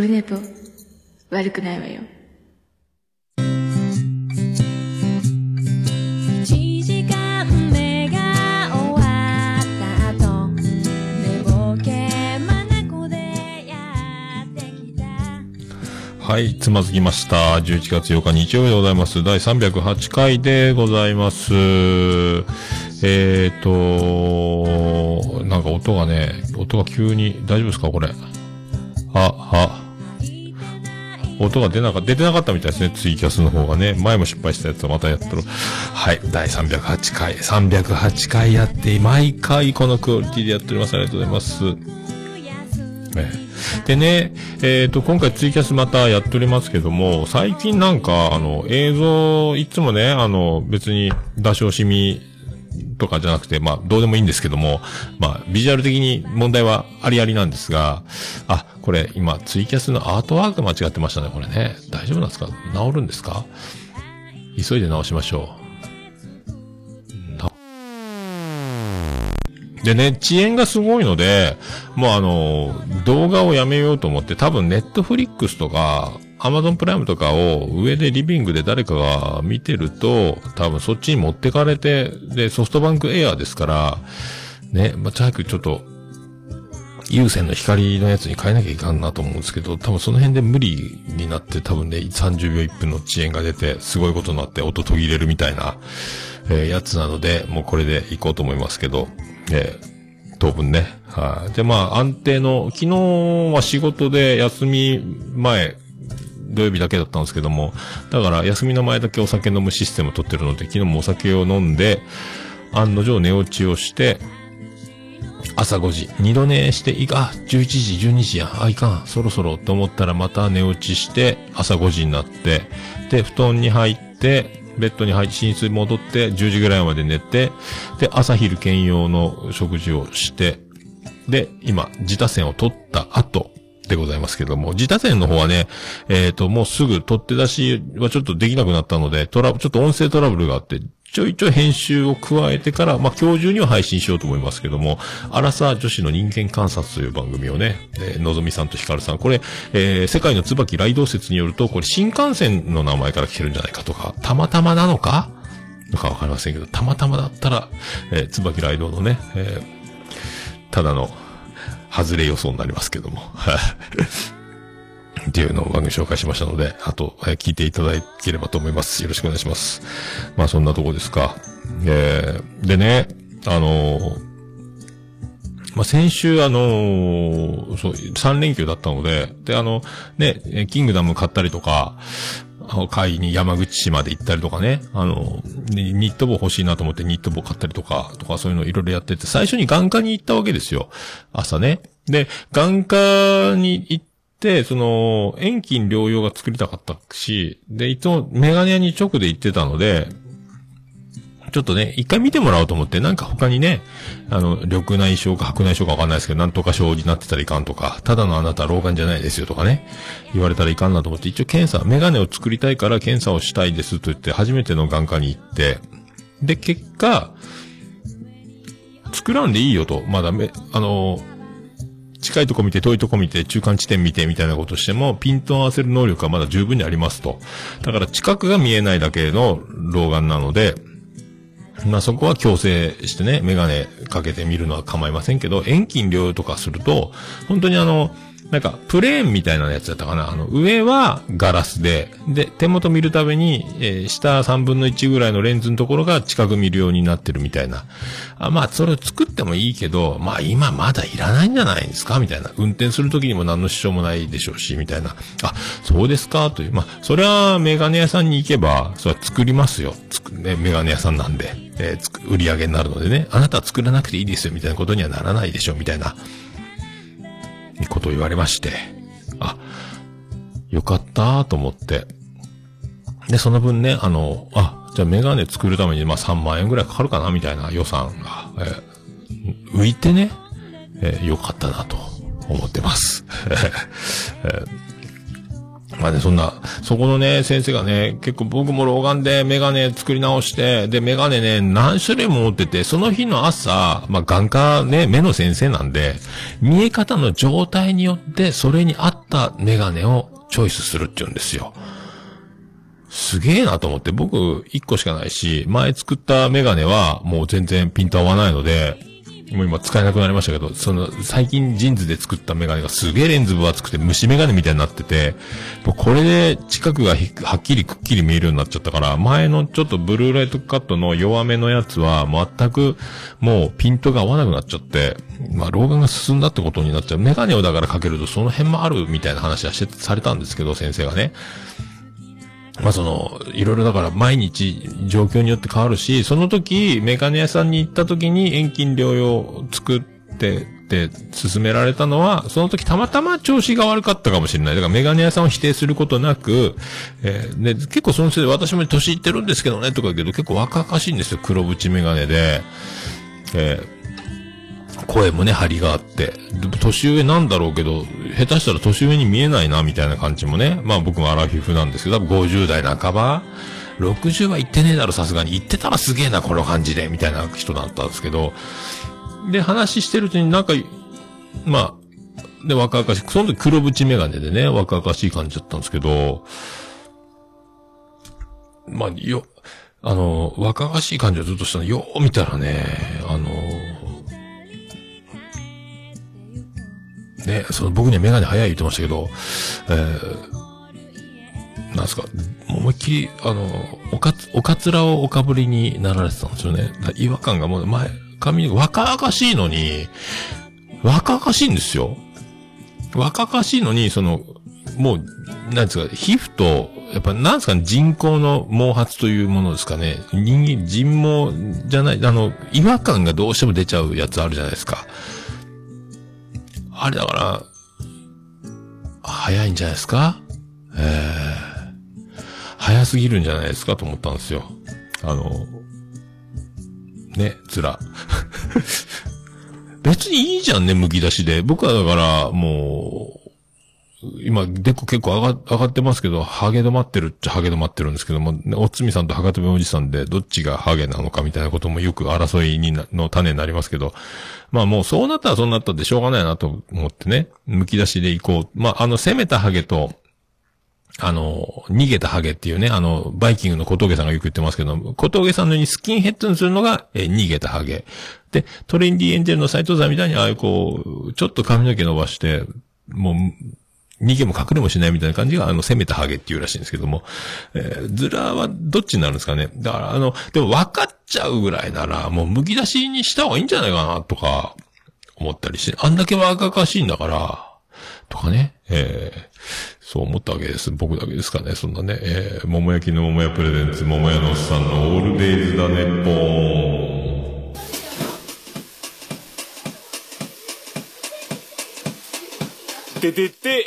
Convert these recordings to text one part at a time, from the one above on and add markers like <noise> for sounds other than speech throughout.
オルネポ、悪くないわよ。1時間目が終わった後寝ぼけまなこでやってきたはい、つまずきました。11月8日日曜日でございます。第308回でございます。えーと、なんか音がね、音が急に、大丈夫ですかこれ？あ、あ。音が出なか、出てなかったみたいですね。ツイキャスの方がね。前も失敗したやつをまたやってる。はい。第308回。308回やって、毎回このクオリティでやっております。ありがとうございます。えでね、えっ、と、今回ツイキャスまたやっておりますけども、最近なんか、あの、映像、いつもね、あの、別に、出し惜しみとかじゃなくて、まあ、どうでもいいんですけども、まあ、ビジュアル的に問題はありありなんですが、あ、これ、今、ツイキャスのアートワーク間違ってましたね、これね。大丈夫なんですか？治るんですか？急いで直しましょう。でね、遅延がすごいので、もうあの、動画をやめようと思って、多分ネットフリックスとか、アマゾンプライムとかを上でリビングで誰かが見てると、多分そっちに持ってかれて、で、ソフトバンクエアーですから、ね、まあ、早くちょっと、有線の光のやつに変えなきゃいかんなと思うんですけど、多分その辺で無理になって多分ね、30秒1分の遅延が出て、すごいことになって音途切れるみたいな、えーやつなので、もうこれでいこうと思いますけど、えー当分ね。はい。で、まあ、安定の、昨日は仕事で休み前、土曜日だけだったんですけども、だから休みの前だけお酒飲むシステムを取ってるので、昨日もお酒を飲んで、案の定寝落ちをして、朝5時、二度寝して、いか、11時、12時や、あ、いかん、そろそろと思ったらまた寝落ちして、朝5時になって、で、布団に入って、ベッドに入って、寝室に戻って、10時ぐらいまで寝て、で、朝昼兼用の食事をして、で、今、自他線を取った後でございますけども、自他線の方はね、えっ、と、もうすぐ取って出しはちょっとできなくなったので、トラ、ちょっと音声トラブルがあって、ちょいちょい編集を加えてから、まあ、今日中には配信しようと思いますけども、アラサー女子の人間観察という番組をね、えーのぞみさんとひかるさん、これ、えー世界の椿雷道説によると、これ新幹線の名前から来てるんじゃないかとか、たまたまなのか？とかわかりませんけど、たまたまだったら、えー、椿雷道のね、えーただの、外れ予想になりますけども。はい。っていうのを番組紹介しましたので、あと、えー聞いていただければと思います。よろしくお願いします。まあそんなとこですか。えー、でね、あのーまあ、先週あのーそう、3連休だったので、で、あの、ね、キングダム買ったりとか、買いに山口市まで行ったりとかね、あの、ニット帽欲しいなと思ってニット帽買ったりとか、とかそういうのいろいろやってて、最初に眼科に行ったわけですよ。朝ね。で、眼科に行って、その、遠近療養が作りたかったし、で、いつもメガネ屋に直で行ってたので、ちょっとね、一回見てもらおうと思って、なんか他にね、あの、緑内障か白内障かわかんないですけど、なんとか症になってたらいかんとか、ただのあなた老眼じゃないですよとかね、言われたらいかんなと思って、一応検査、メガネを作りたいから検査をしたいですと言って、初めての眼科に行って、で、結果、作らんでいいよと、まだめ、あの、近いとこ見て、遠いとこ見て、中間地点見て、みたいなことしても、ピントを合わせる能力はまだ十分にありますと。だから、近くが見えないだけの老眼なので、まあそこは強制してね、メガネかけてみるのは構いませんけど、遠近療養とかすると、本当にあの、なんか、プレーンみたいなやつだったかな。あの、上はガラスで、で、手元見るたびに、えー下3分の1ぐらいのレンズのところが近く見るようになってるみたいな。あまあ、それを作ってもいいけど、まあ今まだいらないんじゃないんですか？みたいな。運転するときにも何の支障もないでしょうし、みたいな。あ、そうですか？という。まあ、それはメガネ屋さんに行けば、それは作りますよ。つく、ね、メガネ屋さんなんで。えーつく売り上げになるのでね。あなたは作らなくていいですよ、みたいなことにはならないでしょう、みたいな。こと言われまして。あ、よかったと思って。で、その分ね、あの、あ、じゃあメガネ作るために、まあ3万円ぐらいかかるかな、みたいな予算が、え浮いてね、えーよかったなと思ってます。え <laughs> まあね、そんな、そこのね、先生がね、結構僕も老眼でメガネ作り直して、で、メガネね、何種類も持ってて、その日の朝、まあ眼科ね、目の先生なんで、見え方の状態によって、それに合ったメガネをチョイスするって言うんですよ。すげえなと思って、僕1個しかないし、前作ったメガネはもう全然ピント合わないので、もう今使えなくなりましたけど、その、最近ジーンズで作ったメガネがすげえレンズ分厚くて虫メガネみたいになってて、もうこれで近くがはっきりくっきり見えるようになっちゃったから、前のちょっとブルーライトカットの弱めのやつは全くもうピントが合わなくなっちゃって、まあ老眼が進んだってことになっちゃう。メガネをだからかけるとその辺もあるみたいな話はして、されたんですけど、先生がね。まあその、いろいろだから毎日状況によって変わるし、その時、メガネ屋さんに行った時に遠近療養作って、って勧められたのは、その時たまたま調子が悪かったかもしれない。だからメガネ屋さんを否定することなく、えーで、結構そのせいで私も年いってるんですけどね、とか言うけど結構若々しいんですよ、黒縁メガネで。えー声もね、張りがあって。年上なんだろうけど、下手したら年上に見えないな、みたいな感じもね。まあ僕もアラフィフなんですけど、多分50代半ば ?60 は言ってねえだろ、さすがに。言ってたらすげえな、この感じで、みたいな人だったんですけど。で、話してるうちになんか、まあ、で、若々しい、その時黒縁メガネでね、若々しい感じだったんですけど、まあ、よ、あの、若々しい感じはずっとしたの、よう見たらね、あの、ね、その僕にはメガネ早い言ってましたけど、えー、なんすか、思いっきり、あの、おかつ、おかつらをおかぶりになられてたんですよね。違和感がもう前、髪若々しいのに、若々しいんですよ。若々しいのに、その、もう、なんですか、皮膚と、やっぱ、なんですかね、人工の毛髪というものですかね。人間、人毛じゃない、あの、違和感がどうしても出ちゃうやつあるじゃないですか。あれだから、早いんじゃないですか？ええ早すぎるんじゃないですかと思ったんですよ。あの、ね、面。<laughs> 別にいいじゃんね、剥き出しで。僕はだから、もう、今、でこ結構上が上がってますけど、ハゲ止まってるっちゃハゲ止まってるんですけども、おつみさんとハガトベおじさんで、どっちがハゲなのかみたいなこともよく争いに、の種になりますけど、まあもうそうなったらそうなったってしょうがないなと思ってね、剥き出しでいこう。まああの、攻めたハゲと、あの、逃げたハゲっていうね、あの、バイキングの小峠さんがよく言ってますけど、小峠さんのようにスキンヘッドにするのが、え逃げたハゲ。で、トレンディエンジェルの斎藤さんみたいに、ああいうこう、ちょっと髪の毛伸ばして、もう、逃げも隠れもしないみたいな感じが、あの、攻めたハゲっていうらしいんですけども、えー、ズラはどっちになるんですかね。だから、あの、でも分かっちゃうぐらいなら、もう剥き出しにした方がいいんじゃないかな、とか、思ったりして、あんだけ若々しいんだから、とかね、えー、そう思ったわけです。僕だけですかね、そんなね、えー、桃焼きの桃屋プレゼンツ、桃屋のおっさんのオールデイズだね、ポーン。ててて、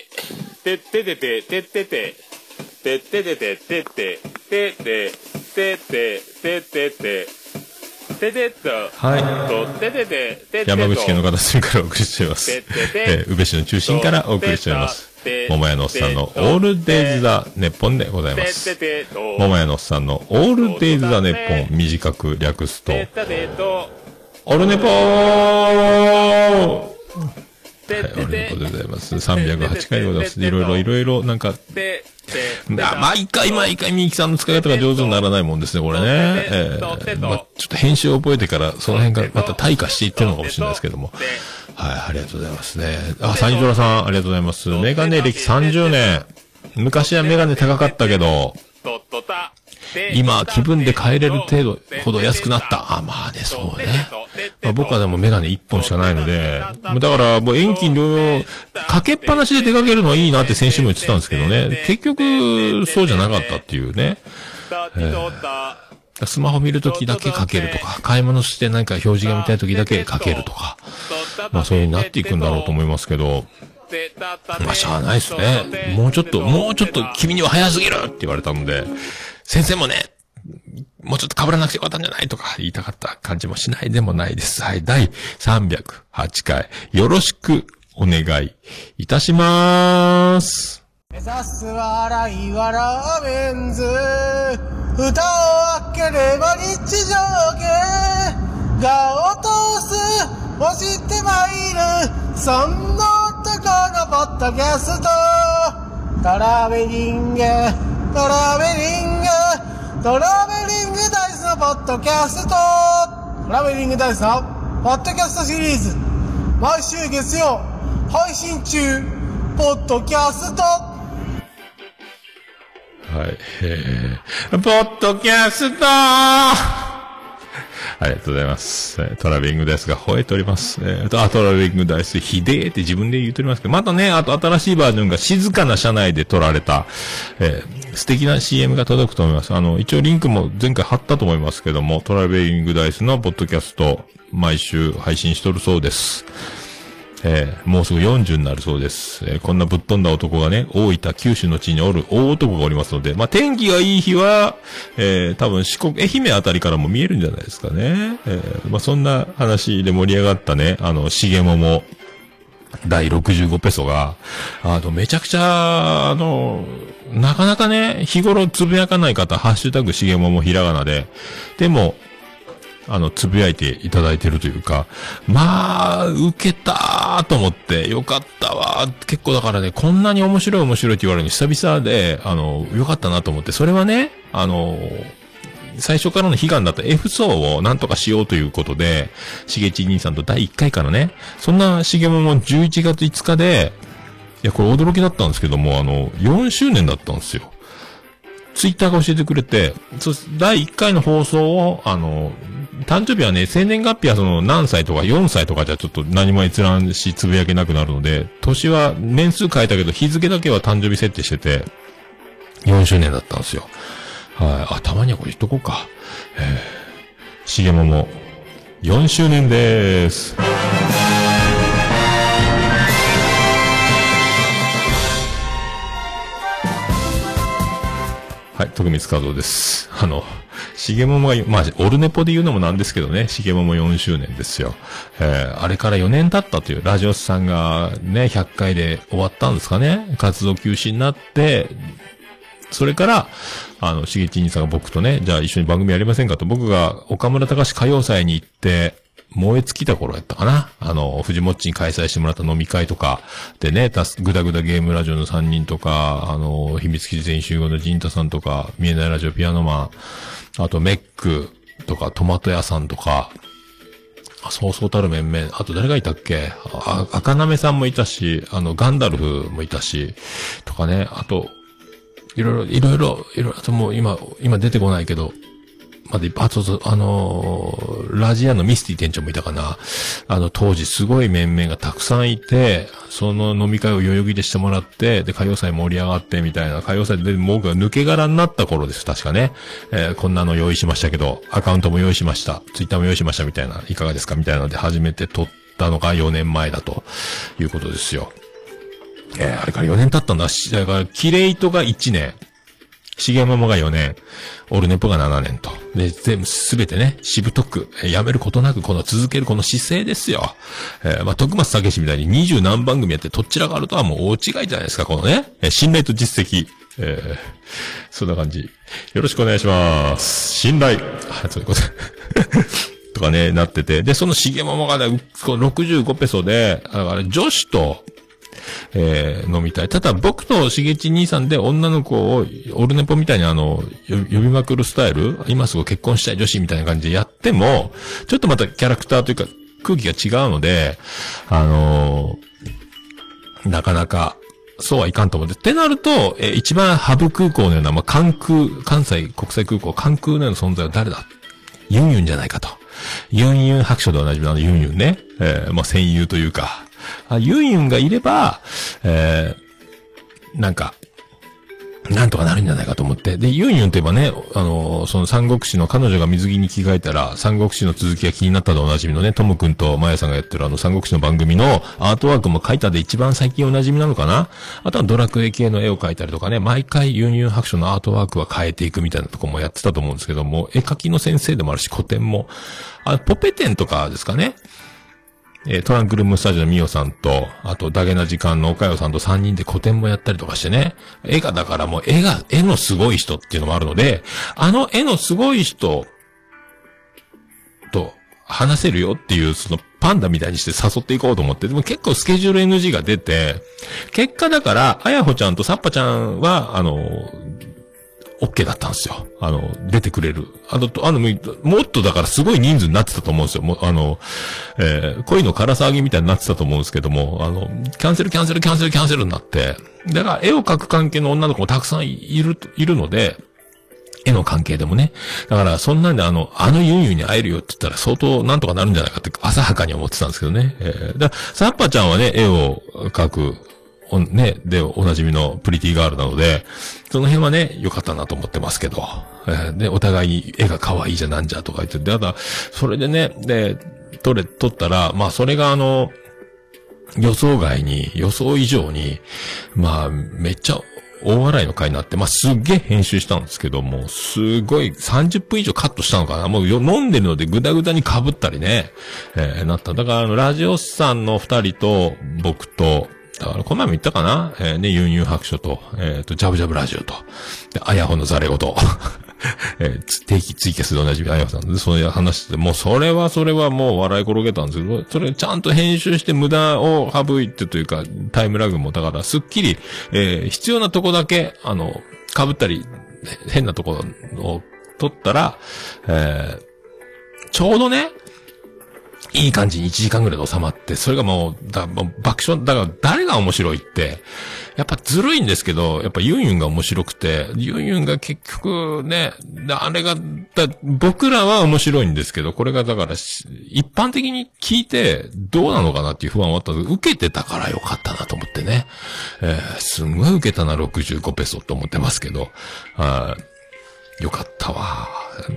てっててて、てってて、てっててて、てって、てって、てって、てってて、ててっと、はいと、ててて、てってと、山口県の片隅からお送りしております。えー、宇部市の中心からお送りしております。桃屋のおっさんのオールデイズ・ザ・ネッポンでございます。桃屋のおっさんのオールデイズ・ザ・ネッポン短く略すと、オルネポーはい、てっててオルネポ、でございます。<laughs> 308回でございます。いろいろ、いろいろ、なんか、毎回毎回みゆきさんの使い方が上手にならないもんですね、これね。えーまあ、ちょっと編集を覚えてから、その辺がまた退化していってるのかもしれないですけども。はい、ありがとうございますね。あ、サニトラさん、ありがとうございます。メガネ歴30年。昔はメガネ高かったけど、今、気分で買えれる程度ほど安くなった。あ、まあね、そうね。まあ、僕はでもメガネ1本しかないので、だからもう遠近両用、かけっぱなしで出かけるのはいいなって先週も言ってたんですけどね、結局、そうじゃなかったっていうね。スマホ見るときだけかけるとか、買い物してなんか表示が見たいときだけかけるとか、まあそういうになっていくんだろうと思いますけど、まあしゃあないですね。もうちょっと、もうちょっと君には早すぎるって言われたので、先生もね、もうちょっと被らなくてよかったんじゃないとか言いたかった感じもしないでもないです。はい。第308回、よろしくお願いいたしまーす。目指す笑いはラーメンズ蓋を開ければ日常系が落とす押してまいるそんな男のポッドキャストトラベリングトラベリング。トラベリングダイスのポッドキャスト。トラベリングダイスのポッドキャストシリーズ。毎週月曜配信中。ポッドキャスト。はい。えー、ポッドキャストありがとうございます。トラベリングダイスが吠えております。えーと、あ、トラベリングダイス、ひでえって自分で言っておりますけど、またね、あと新しいバージョンが静かな車内で撮られた、えー素敵な CM が届くと思います。あの、一応リンクも前回貼ったと思いますけども、トラベリングダイスのポッドキャスト、毎週配信しとるそうです。えーもうすぐ40になるそうです。えーこんなぶっ飛んだ男がね、大分、九州の地におる大男がおりますので、まあ、天気がいい日は、えー多分四国、愛媛あたりからも見えるんじゃないですかね。えーまあ、そんな話で盛り上がったね、あの、しげもも、第65ペソが、あの、めちゃくちゃ、あの、なかなかね、日頃つぶやかない方、ハッシュタグしげももひらがなで、でも、あの、つぶやいていただいてるというか、まあ、受けたーと思って、よかったわー。結構だからね、こんなに面白い面白いって言われるの久々で、あの、よかったなと思って、それはね、あの、最初からの悲願だった F 層をなんとかしようということで、しげち兄さんと第1回からね、そんなしげもも11月5日で、いや、これ驚きだったんですけども、あの、4周年だったんですよ。ツイッターが教えてくれて、そ第1回の放送を、あの、誕生日はね、生年月日はその何歳とか4歳とかじゃちょっと何も閲覧しつぶやけなくなるので、年は年数変えたけど日付だけは誕生日設定してて、4周年だったんですよ。はい。あ、たまにはこれ言っとこうか。えー、しげもも、4周年でーす。はい、徳光和夫です。あの、しげももが、まあ、オルネポで言うのもなんですけどね、しげもも4周年ですよ。えー、あれから4年経ったという、ラジオスさんがね、100回で終わったんですかね、活動休止になって、それから、あの、しげち兄さんが僕とね、じゃあ一緒に番組やりませんかと、僕が岡村隆史歌謡祭に行って、燃え尽きた頃やったかな。あの、藤もっちに開催してもらった飲み会とか、でね、たす、ぐだぐだゲームラジオの3人とか、あの、秘密基地全集合のジンタさんとか、見えないラジオピアノマン、あとメックとか、トマト屋さんとか、そうそうたる面々。あと誰がいたっけ？あ、赤なめさんもいたし、あの、ガンダルフもいたし、とかね、あと、いろいろ、いろいろ、いろいろ、あともう今、今出てこないけど、まだいっぱい、あと、そうあのーラジアのミスティ店長もいたかな。あの、当時すごい面々がたくさんいて、その飲み会を代々木でしてもらって、で、歌謡祭盛り上がってみたいな、歌謡祭で僕が抜け殻になった頃です、確かね。えーこんなの用意しましたけど、アカウントも用意しました、ツイッターも用意しましたみたいな、いかがですか？みたいなので初めて撮ったのが4年前だということですよ。えーあれから4年経ったんだ。だから、キレイトが1年。しげももが4年、オルネポが7年と。で、全部すべてね、しぶとく、えやめることなく、この続けるこの姿勢ですよ。えーまあ、徳松武史みたいに二十何番組やってどちらがあるとはもう大違いじゃないですか、このね。えー信頼と実績。えーそんな感じ。よろしくお願いします。信頼。はい、そういうこと。<laughs> とかね、なってて。で、そのしげももがね、この65ペソで、ああれ、女子と、えー飲みたい。ただ僕としげち兄さんで女の子を、オルネポみたいにあの、呼びまくるスタイル今すぐ結婚したい女子みたいな感じでやっても、ちょっとまたキャラクターというか空気が違うので、あのーなかなか、そうはいかんと思って。ってなると、えー一番ハブ空港のような、まあ、関空、関西国際空港、関空のような存在は誰だ？ユンユンじゃないかと。ユンユン白書でおなじみのあのユンユンね。えーまあ、戦友というか。あユンユンがいれば、えーなんか、なんとかなるんじゃないかと思って。で、ユンユンといえばね、あのーその三国志の彼女が水着に着替えたら、三国志の続きが気になったでおなじみのね、トム君とマヤさんがやってるあの三国志の番組のアートワークも描いたで一番最近おなじみなのかな？あとはドラクエ系の絵を描いたりとかね、毎回ユンユン白書のアートワークは変えていくみたいなとこもやってたと思うんですけども、絵描きの先生でもあるし、古典も、あ、ポペテンとかですかね？えートランクルームスタジオのミオさんと、あと、ダゲな時間の岡代さんと3人で個展もやったりとかしてね。絵が、だからもう絵が、絵のすごい人っていうのもあるので、あの絵のすごい人と話せるよっていう、そのパンダみたいにして誘っていこうと思って、でも結構スケジュール NG が出て、結果だから、あやほちゃんとさっぱちゃんは、あの、OK だったんですよ。あの、出てくれる。あの、あの、もっとだからすごい人数になってたと思うんですよ。もう、あの、えー恋の空騒ぎみたいになってたと思うんですけども、あの、キャンセルキャンセルキャンセルキャンセルになって、だから絵を描く関係の女の子もたくさんいる、いるので、絵の関係でもね。だから、そんなんであの、あのユンユンに会えるよって言ったら相当なんとかなるんじゃないかって浅はかに思ってたんですけどね。えー、だからサッパちゃんはね、絵を描く、ね、で、おなじみのプリティガールなので、その辺はね、良かったなと思ってますけど、えーで、お互い絵が可愛いじゃなんじゃとか言って、で、ただ、それでね、で、撮れ、撮ったら、まあ、それがあの、予想外に、予想以上に、まあ、めっちゃ大笑いの回になって、まあ、すっげえ編集したんですけども、すごい30分以上カットしたのかな。もう飲んでるのでぐだぐだに被ったりね、えーなった。だから、あの、ラジオスさんの二人と、僕と、だから、この前も言ったかな？えーね、ユンユン白書と、えっ、と、ジャブジャブラジオと、で、あやほのザレ言。<laughs> えーつ定期ツイキャスでおなじみあやほさん。で、そういう話して、もうそれはそれはもう笑い転げたんですけど、それちゃんと編集して無駄を省いてというか、タイムラグも、だからすっきり、えー必要なとこだけ、あの、被ったり、変なとこを取ったら、えーちょうどね、いい感じに1時間ぐらいで収まって、それがもう、だもう爆笑、だから誰が面白いって、やっぱずるいんですけど、やっぱユンユンが面白くて、ユンユンが結局ね、あれが、だ僕らは面白いんですけど、これがだから、一般的に聞いてどうなのかなっていう不安はあったんですけど、受けてたからよかったなと思ってね。えーすんごい受けたな65ペソと思ってますけど、はいよかったわ。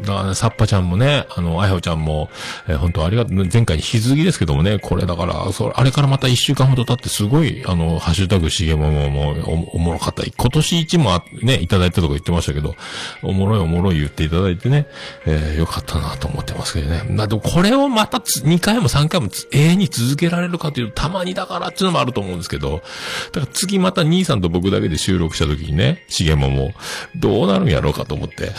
だから、サッパちゃんもね、あの、あやほちゃんも、えー本当ありがとう、前回に引き続きですけどもね、これだから、それ、あれからまた一週間ほど経ってすごい、あの、ハッシュタグしげもももおおもろかった。今年一もあね、いただいたとか言ってましたけど、おもろいおもろい言っていただいてね、えーよかったなと思ってますけどね。まあ、でもこれをまたつ2回も3回も永遠に続けられるかというと、たまにだからっていうのもあると思うんですけど、だから次また兄さんと僕だけで収録した時にね、しげもも、どうなるんやろうかと思って。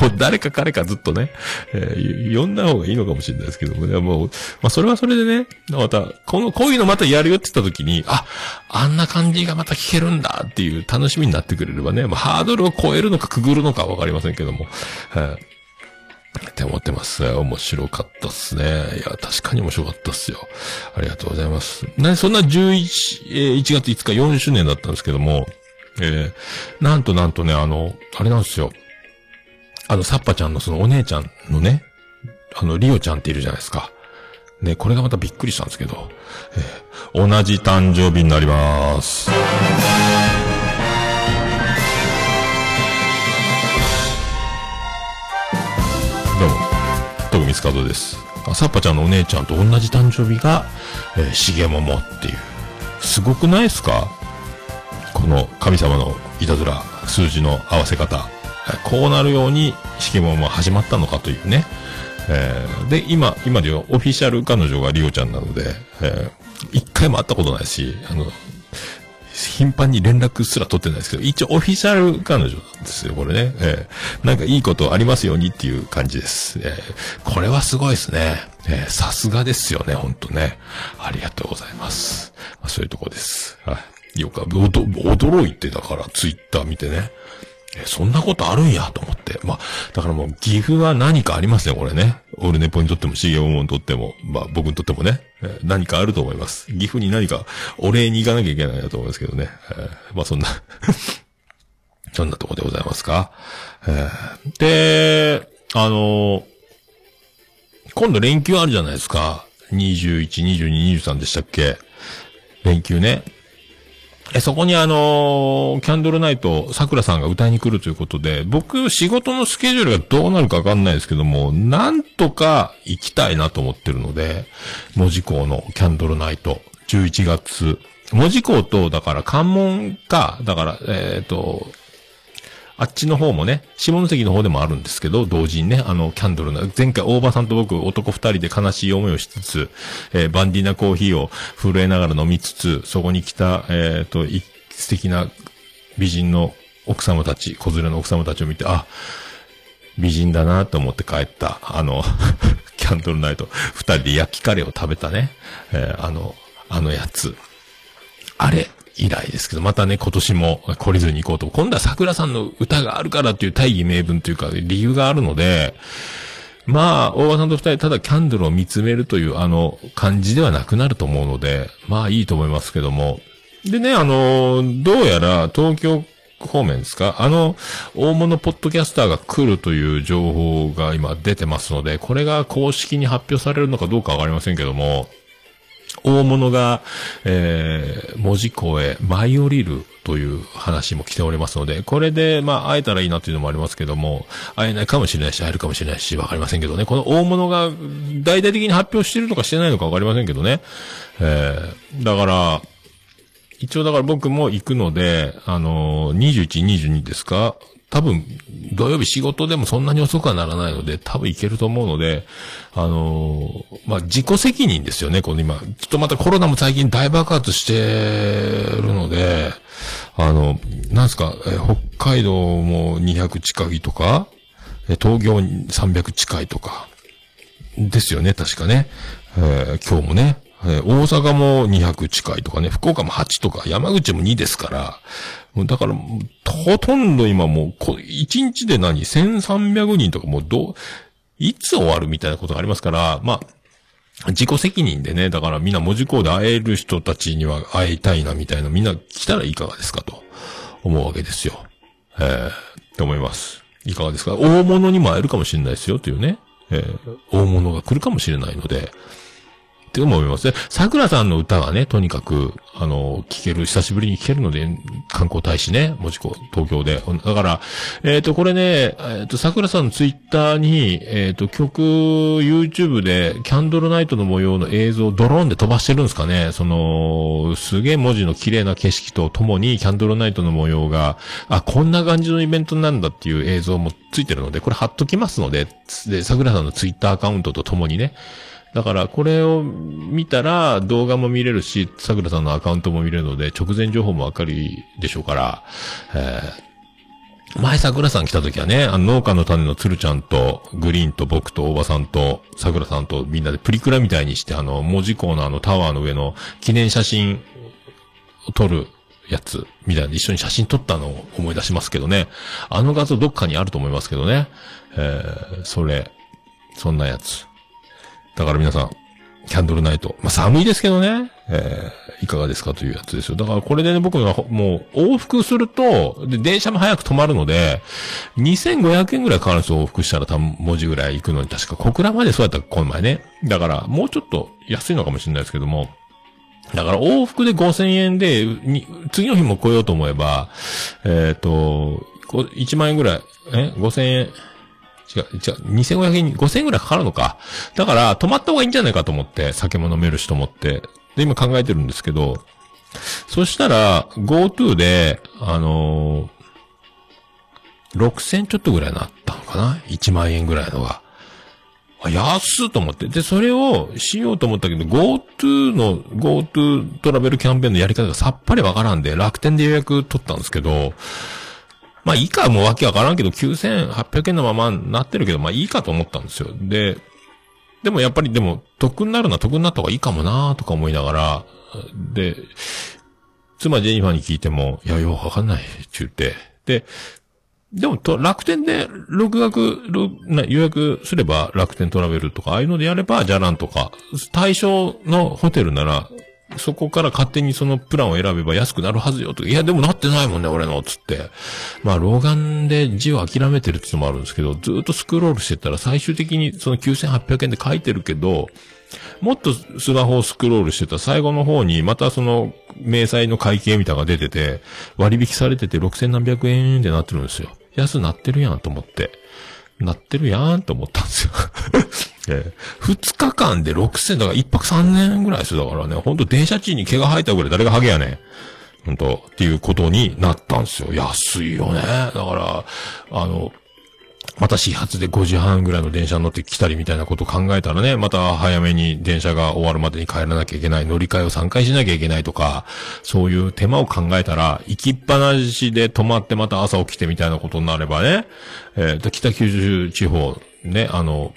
も <laughs> う誰か彼かずっとね、えー呼んだ方がいいのかもしれないですけどもね、もう、まあそれはそれでね、また、この、こういうのまたやるよって言った時に、あ、あんな感じがまた聞けるんだっていう楽しみになってくれればね、まあハードルを超えるのかくぐるのかわかりませんけども、はいって思ってます。面白かったっすね。いや、確かに面白かったっすよ。ありがとうございます。な、そんな11、えー1月5日4周年だったんですけども、えーなんとなんとね、あの、あれなんですよ。あの、サッパちゃんのそのお姉ちゃんのね、あの、リオちゃんっているじゃないですか。ね、これがまたびっくりしたんですけど、えー同じ誕生日になります。どうも、徳光和夫です。サッパちゃんのお姉ちゃんと同じ誕生日が、えー、しげももっていう。すごくないですか？この神様のいたずら、数字の合わせ方。こうなるように、しげももは始まったのかというね。えーで、今、今ではオフィシャル彼女がリオちゃんなので、えー一回も会ったことないし、あの、頻繁に連絡すら取ってないですけど、一応オフィシャル彼女なんですよ、これね。えーなんかいいことありますようにっていう感じです。えーこれはすごいですね。えさすがですよね、ほんとね。ありがとうございます。まあ、そういうとこです。はい。よか、驚いてだから、ツイッター見てね。えそんなことあるんやと思って。まあ、だからもう、岐阜は何かありますね、これね。オルネポにとっても、シゲオモにとっても、まあ、僕にとってもね、何かあると思います。岐阜に何か、お礼に行かなきゃいけないなと思いますけどね。えーまあ、そんな、<laughs> そんなとこでございますか。えーで、あの今度連休あるじゃないですか。21、22、23でしたっけ？連休ね。え、そこにあのーキャンドルナイト、桜さんが歌いに来るということで、僕、仕事のスケジュールがどうなるかわかんないですけども、なんとか行きたいなと思ってるので、文字工のキャンドルナイト、11月。文字工と、だから関門か、だから、えっ、と、あっちの方もね、下関の方でもあるんですけど、同時にね、あの、キャンドルの、前回大場さんと僕、男二人で悲しい思いをしつつ、えーバンディーナコーヒーを震えながら飲みつつ、そこに来た、えっ、と、素敵な美人の奥様たち、子連れの奥様たちを見て、あ、美人だなと思って帰った、あの、<laughs> キャンドルナイト、二人で焼きカレーを食べたね、えーあの、あのやつ。あれ以来ですけど、またね、今年も懲りずに行こうと。今度は桜さんの歌があるからっていう大義名分というか、理由があるので、まあ、大場さんと二人、ただキャンドルを見つめるというあの感じではなくなると思うので、まあいいと思いますけども。でね、あの、どうやら東京方面ですか？あの、大物ポッドキャスターが来るという情報が今出てますので、これが公式に発表されるのかどうかわかりませんけども、大物が、えー、文字港へ舞い降りるという話も来ておりますので、これで、まあ、会えたらいいなというのもありますけども、会えないかもしれないし、会えるかもしれないし、わかりませんけどね。この大物が大々的に発表してるのかしてないのかわかりませんけどね。えー、だから、一応だから僕も行くので、あのー、21、22ですか？多分、土曜日仕事でもそんなに遅くはならないので、多分行けると思うので、あのーまあ、自己責任ですよね、この今。ちょっとまたコロナも最近大爆発してるので、あの、なんすか、えー北海道も200近いとか、えー東京300近いとか、ですよね、確かね。え今日もね、え大阪も200近いとかね、福岡も8とか、山口も2ですから、だから、ほとんど今もう、こ1日で何 ?1300 人とかもうどう、いつ終わるみたいなことがありますから、まあ、自己責任でね、だからみんな文字工で会える人たちには会いたいなみたいな、みんな来たらいかがですかと思うわけですよ。えー、って思います。いかがですか？大物にも会えるかもしれないですよというね。えー、大物が来るかもしれないので、って思いますね。桜さんの歌がね、とにかく、あの、聴ける、久しぶりに聴けるので、観光大使ね、もちこ、東京で。だから、えっ、と、これね、えっ、と、桜さんのツイッターに、えっ、と、曲、YouTube で、キャンドルナイトの模様の映像をドローンで飛ばしてるんですかね。その、すげえ文字の綺麗な景色とともに、キャンドルナイトの模様が、あ、こんな感じのイベントなんだっていう映像もついてるので、これ貼っときますので、で、桜さんのツイッターアカウントとともにね、だから、これを見たら動画も見れるし、桜さんのアカウントも見れるので、直前情報もわかるでしょうから、えー前桜さん来た時はね、あの農家の種の鶴ちゃんと、グリーンと僕と大場さんと、桜さんとみんなでプリクラみたいにして、あの、文字工のあのタワーの上の記念写真を撮るやつ、みたいな一緒に写真撮ったのを思い出しますけどね。あの画像どっかにあると思いますけどね。えー、それ、そんなやつ。だから皆さん、キャンドルナイト。まあ、寒いですけどね。えー、いかがですかというやつですよ。だからこれでね、僕がほもう往復すると、で、電車も早く止まるので、2500円ぐらいかかるんですよ。往復したら多分文字ぐらい行くのに確か小倉までそうやったこの前ね。だから、もうちょっと安いのかもしれないですけども、だから往復で5000円で、次の日も来ようと思えば、えっ、と、1万円ぐらい、え ?5000 円。違う、違う、2500円、5000円ぐらいかかるのか。だから、泊まった方がいいんじゃないかと思って、酒も飲めるしと思って。で、今考えてるんですけど、そしたら、GoTo で、あのー、6000ちょっとぐらいになったのかな ?1 万円ぐらいのが。あ、安っと思って。で、それをしようと思ったけど、GoTo の、GoTo トラベルキャンペーンのやり方がさっぱりわからんで、楽天で予約取ったんですけど、まあいいかもうわけわからんけど、9800円のままになってるけど、まあいいかと思ったんですよ。で、でもやっぱりでも、得になるのは得になった方がいいかもなーとか思いながら、で、妻ジェニファーに聞いても、いや、ようわかんない、って言って。で、でもと、楽天で、録画、な予約すれば楽天トラベルとか、ああいうのでやれば、じゃらんとか、対象のホテルなら、そこから勝手にそのプランを選べば安くなるはずよと、いや、でもなってないもんね、俺の、つって。まあ、老眼で字を諦めてるってのもあるんですけど、ずっとスクロールしてたら最終的にその9800円で書いてるけど、もっとスマホをスクロールしてた最後の方にまたその明細の会計みたいなのが出てて、割引されてて6000何百円ってなってるんですよ。安なってるやんと思って。なってるやんと思ったんですよ。ええ二日間で6000だから一泊3年ぐらいですよ。だからね、ほんと電車賃に毛が生えたぐらい誰がハゲやねん。本当っていうことになったんですよ。安いよね。だから、あの、また始発で5時半ぐらいの電車に乗ってきたりみたいなことを考えたらね、また早めに電車が終わるまでに帰らなきゃいけない、乗り換えを3回しなきゃいけないとか、そういう手間を考えたら、行きっぱなしで泊まってまた朝起きてみたいなことになればね、えーと北九州地方、ね、あの、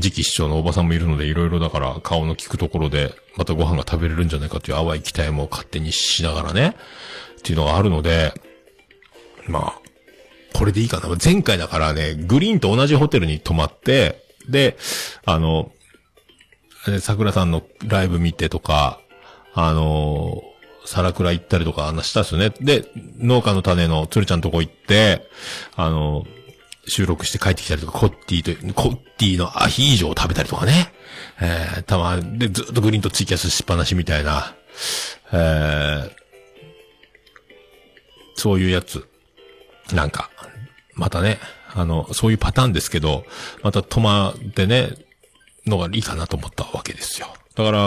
次期市長のおばさんもいるので、いろいろだから顔の利くところで、またご飯が食べれるんじゃないかという淡い期待も勝手にしながらね、っていうのがあるので、まあ、これでいいかな。前回だからね、グリーンと同じホテルに泊まって、で、あの、桜さんのライブ見てとか、あの、皿倉行ったりとか、あんなしたっすよね。で、農家の種の鶴ちゃんとこ行って、あの、収録して帰ってきたりとか、コッティと、コッティのアヒージョを食べたりとかね。えー、たま、で、ずっとグリーンとツイキャスしっぱなしみたいな、えー、そういうやつ。なんか、またね、あの、そういうパターンですけど、また泊まってね、のがいいかなと思ったわけですよ。だから、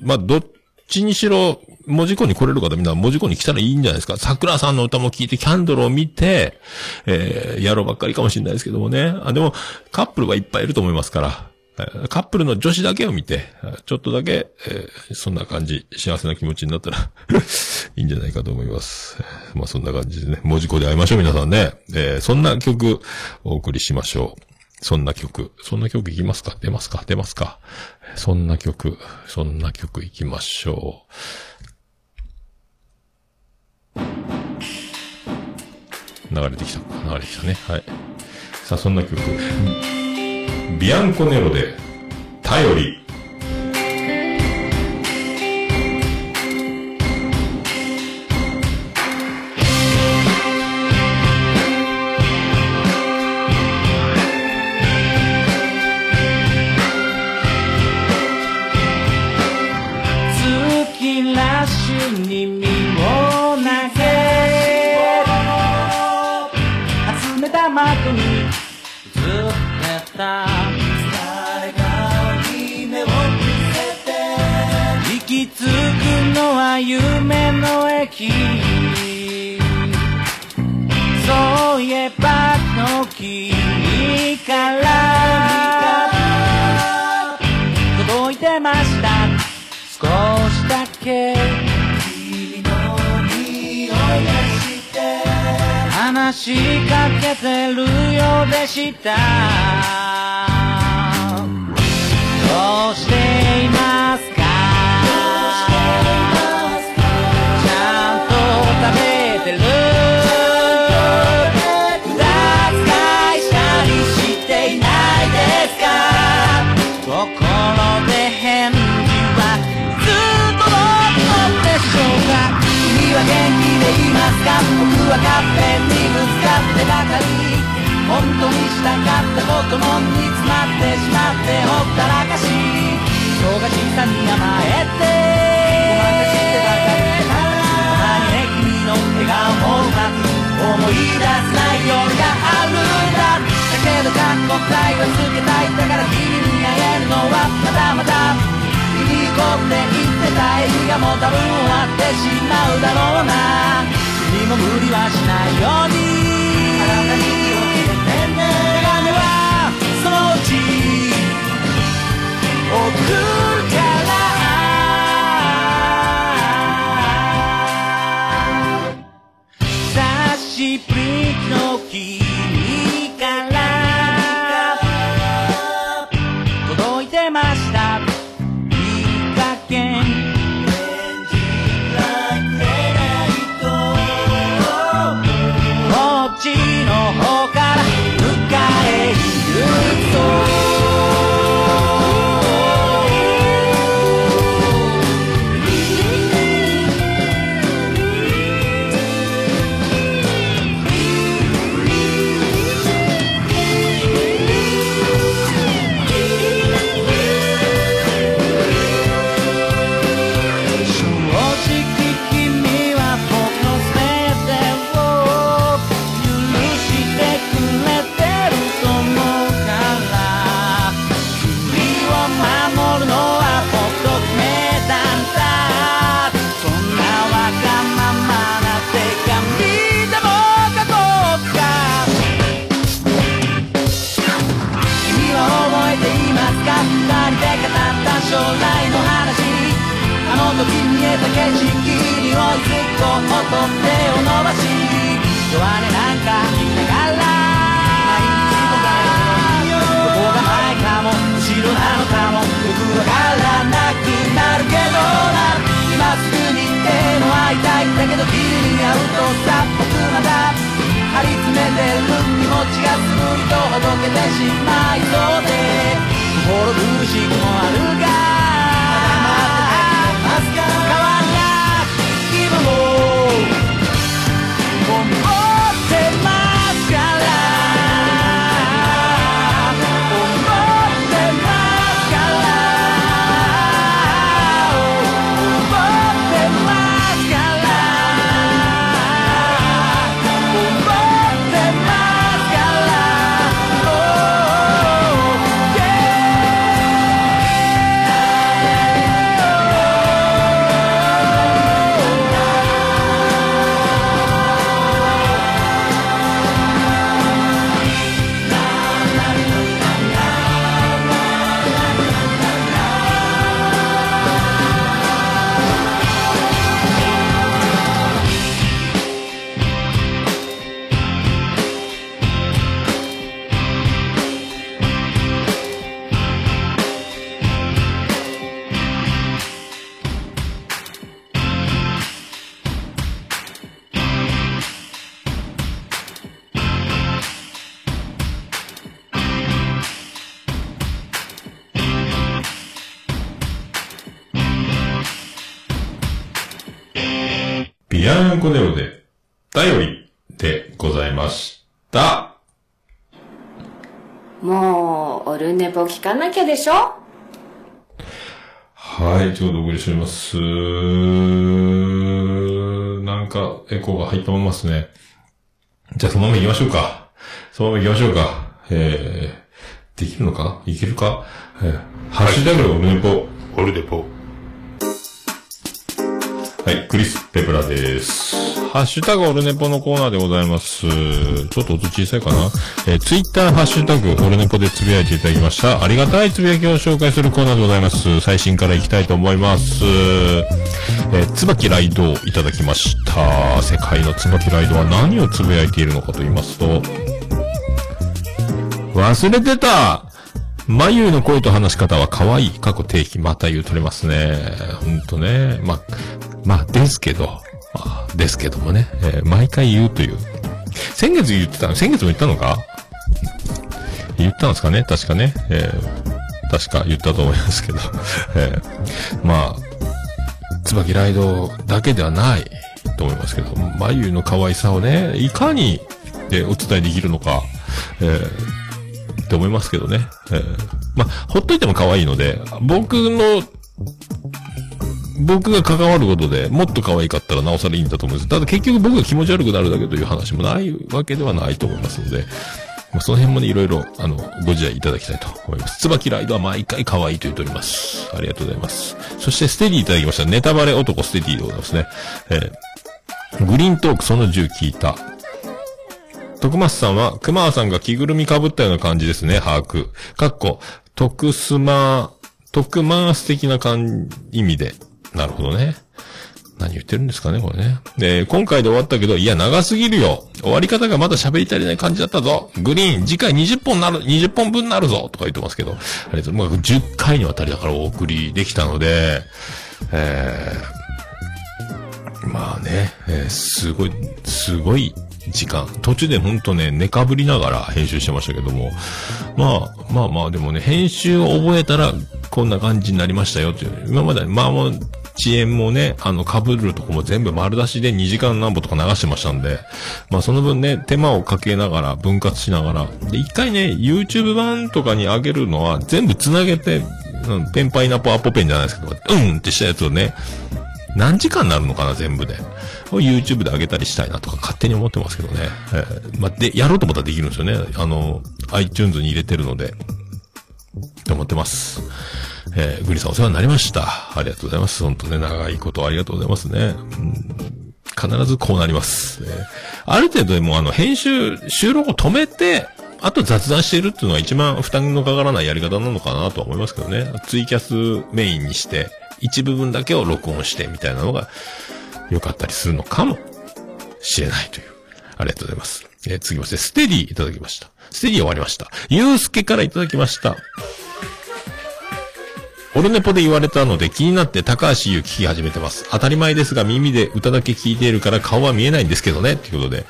まあ、どっちにしろ、文字工に来れる方みんな文字工に来たらいいんじゃないですか。桜さんの歌も聴いて、キャンドルを見て、えー、やろうばっかりかもしれないですけどもね。あ、でも、カップルはいっぱいいると思いますから、カップルの女子だけを見て、ちょっとだけ、えーそんな感じ、幸せな気持ちになったら、<laughs> いいんじゃないかと思います。まあそんな感じでね、文字工で会いましょう、皆さんね。えーそんな曲、お送りしましょう。そんな曲。そんな曲いきますか？出ますか？出ますか？そんな曲。そんな曲いきましょう。流れてきた。流れてきたね。はい。さあ、そんな曲。ビアンコネロで、頼り。夢の駅そういえば時から届いてました。少しだけ君の匂いがして話しかけてるようでしたどうして。は元気でいますか？僕はカッペンにぶつかってばかり。本当にしたかったことも煮詰まってしまってほったらかし人が小さに甘えて。ごまかしてばかり何ね君の笑顔もうまく思い出せない夜があるんだ。だけど過去くらいはつけたい。だから君に会えるのはまだまだ。見に行こうって言ってたエリがもう多分終わってしまうだろうな君も無理はしないように。体に気をつけてね手紙はそのうち。送るから久しぶりの君るビアンコネロで、頼りでございました。もう、オルネポ聞かなきゃでしょ？はい、ちょうどお送りしております。なんか、エコーが入ったままですね。じゃあ、そのまま行きましょうか。そのまま行きましょうか。えー、できるのか？いけるか？えー、ハッシュタグオルネポ。オルデポ。はい、クリス・ペプラです。ハッシュタグオルネポのコーナーでございます。ちょっと音小さいかなえー、ツイッターハッシュタグオルネポでつぶやいていただきました。ありがたいつぶやきを紹介するコーナーでございます。最新からいきたいと思います。えー、椿ライドをいただきました。世界の椿ライドは何をつぶやいているのかと言いますと、忘れてた眉の声と話し方は可愛い。過去定期また言うとれますね。ほんとね。ま、まあ、ですけど。まあ、ですけどもね。えー毎回言うという。先月言ってたの？先月も言ったのか？言ったんですかね？確かね。えー確か言ったと思いますけど。えーまあ、椿ライドだけではないと思いますけど、眉の可愛さをね、いかにでお伝えできるのか、えーって思いますけどね。えーまあ、ほっといても可愛いので、僕の、僕が関わることでもっと可愛かったらなおさらいいんだと思うんです。ただ結局僕が気持ち悪くなるだけという話もないわけではないと思いますので、まあ、その辺もね、いろいろ、あの、ご自愛いただきたいと思います。椿ライドは毎回可愛いと言っております。ありがとうございます。そして、ステディいただきました。ネタバレ男ステディでございますね。えーグリーントークその10聞いた。徳松さんは、熊さんが着ぐるみ被ったような感じですね、把握。かっこ、徳スマ、徳マース的な感じ、意味で。なるほどね。何言ってるんですかね、これね。で、今回で終わったけど、いや、長すぎるよ。終わり方がまだ喋り足りない感じだったぞ。グリーン、次回20本なる、20本分なるぞ。とか言ってますけど。ありがとう。まあ、10回にわたりだからお送りできたので、えー、まあね、えーすごい、すごい時間。途中でほんとね、寝かぶりながら編集してましたけども、まあ、まあまあでもね、編集を覚えたら、こんな感じになりましたよっていう。今まで、まあもう、遅延もね、あの、被るとこも全部丸出しで2時間何歩とか流してましたんで、まあその分ね、手間をかけながら、分割しながら、で、一回ね、YouTube 版とかに上げるのは、全部繋げて、うん、ペンパイナポアポペンじゃないですけど、うんってしたやつをね、何時間になるのかな、全部で。これ YouTube で上げたりしたいなとか勝手に思ってますけどね。えーま、で、やろうと思ったらできるんですよね。あの、iTunes に入れてるので。って思ってます。えーグリさんお世話になりました。ありがとうございます。本当ね、長いことありがとうございますね。うん必ずこうなります。えーある程度でもあの、編集、収録を止めて、あと雑談しているっていうのが一番負担のかからないやり方なのかなとは思いますけどね。ツイキャスメインにして、一部分だけを録音してみたいなのが良かったりするのかもしれないという。ありがとうございます。えー、続きまして、ステディいただきました。ステディ終わりました。ゆうすけからいただきました。オルネポで言われたので気になって高橋優聞き始めてます。当たり前ですが耳で歌だけ聞いているから顔は見えないんですけどね。ということで、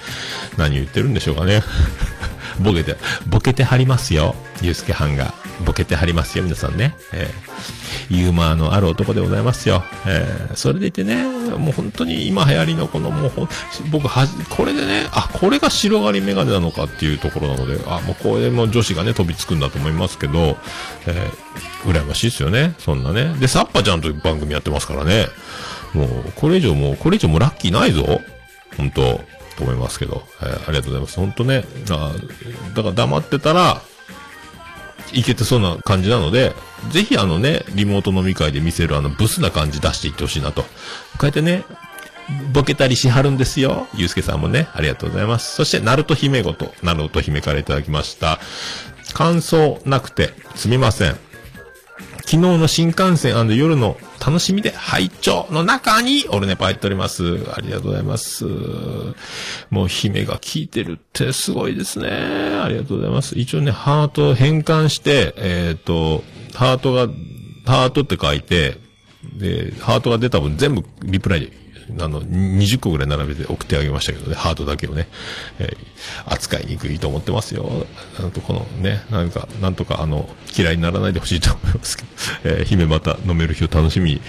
何言ってるんでしょうかね。<laughs> ボケて、ボケてはりますよ。ゆうすけはんが。ボケてはりますよ、皆さんね。えー、ユーモアのある男でございますよ。えー、それでいてね、もう本当に今流行りのこのもうほん、僕は、これでね、あ、これが白刈りメガネなのかっていうところなので、あ、もうこれも女子がね、飛びつくんだと思いますけど、えー、羨ましいですよね。そんなね。で、サッパちゃんという番組やってますからね。もう、これ以上もう、これ以上もうラッキーないぞ。本当と思いますけど、えーありがとうございます。本当ね、あだから黙ってたら、いけてそうな感じなので、ぜひあのね、リモート飲み会で見せるあのブスな感じ出していってほしいなと。こうやってね、ボケたりしはるんですよ。ゆうすけさんもね、ありがとうございます。そして、ナルト姫ごと、ナルト姫からいただきました。感想なくて、すみません。昨日の新幹線夜の楽しみで拝聴の中にオルネパ入っております。ありがとうございます。もう姫が聞いてるってすごいですね。ありがとうございます。一応ね、ハート変換して、えっ、と、ハートが、ハートって書いて、で、ハートが出た分全部リプライで、あの、20個ぐらい並べて送ってあげましたけどね、ハートだけをね、えー扱いにくいと思ってますよ。なんとこのね、なんか、なんとかあの、嫌いにならないでほしいと思いますけど、<laughs> えー姫また飲める日を楽しみに。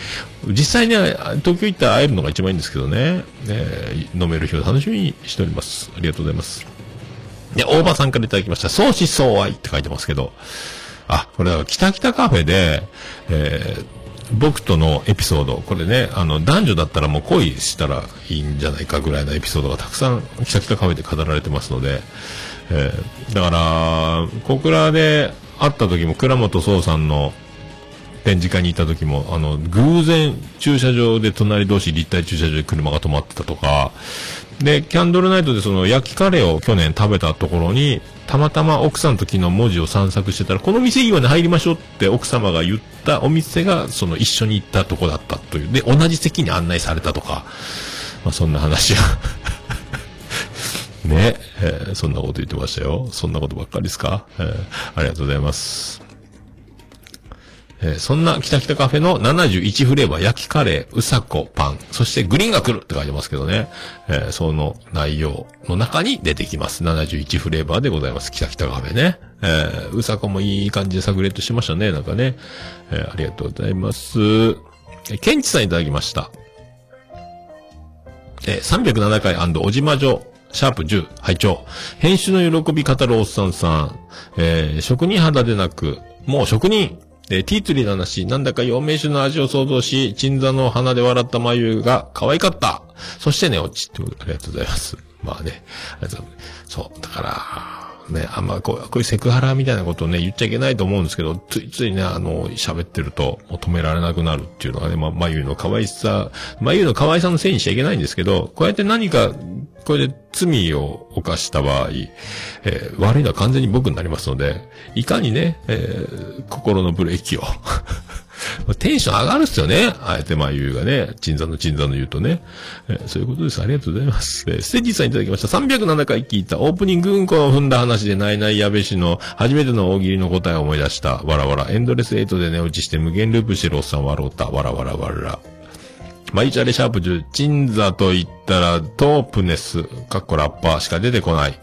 実際ね、東京行ったら会えるのが一番いいんですけどね、えー飲める日を楽しみにしております。ありがとうございます。で、大場さんからいただきました。相思相愛って書いてますけど、あ、これは北北カフェで、えー僕とのエピソード、これね、あの、男女だったらもう恋したらいいんじゃないかぐらいのエピソードがたくさん、キサキサカフェで語られてますので、えーだから、小倉で会った時も倉本壮さんの展示会に行った時も、あの、偶然駐車場で隣同士立体駐車場で車が止まってたとか、で、キャンドルナイトでその焼きカレーを去年食べたところに、たまたま奥さんと昨日文字を散策してたら、この店いいわね入りましょうって奥様が言ったお店が、その一緒に行ったとこだったという。で、同じ席に案内されたとか、まあそんな話が。ね、えーそんなこと言ってましたよ。そんなことばっかりですか、えーありがとうございます。えーそんな北北カフェの71フレーバー焼きカレー、うさこパン、そしてグリーンが来るって書いてますけどね。えーその内容の中に出てきます。71フレーバーでございます。北北カフェね。えーうさこもいい感じで炸裂しましたね。なんかね。えーありがとうございます。えーケンチさんいただきました。えー307回おじまじょ、シャープ10、拝聴編集の喜び語るおっさんさん、えー職人肌でなく、もう職人、えーティーツリーの話、なんだか陽明酒の味を想像し、鎮座の鼻で笑った眉が可愛かった。そしてね、落ちってことありがとうございます。まあね、ありがとうございますそう、だから、ね、あんまこう、こういうセクハラみたいなことをね、言っちゃいけないと思うんですけど、ついついね、あの、喋ってると、もう止められなくなるっていうのがね、まあ、眉の可愛さ、眉の可愛さのせいにしちゃいけないんですけど、こうやって何か、これで罪を犯した場合、えー悪いのは完全に僕になりますので、いかにね、えー心のブレーキを。テンション上がるっすよね。あえてまあ言うがね、鎮座の鎮座の言うとね、えーそういうことです。ありがとうございます。えーステージさんいただきました。307回聞いたオープニングうんこを踏んだ話でないない矢部氏の初めての大喜利の答えを思い出した。わらわら。エンドレスエイトで寝落ちして無限ループしてるおっさん笑うた。わらわらわら。マイチャレシャープ10、鎮座と言ったら、ドープネス、かっこラッパーしか出てこない。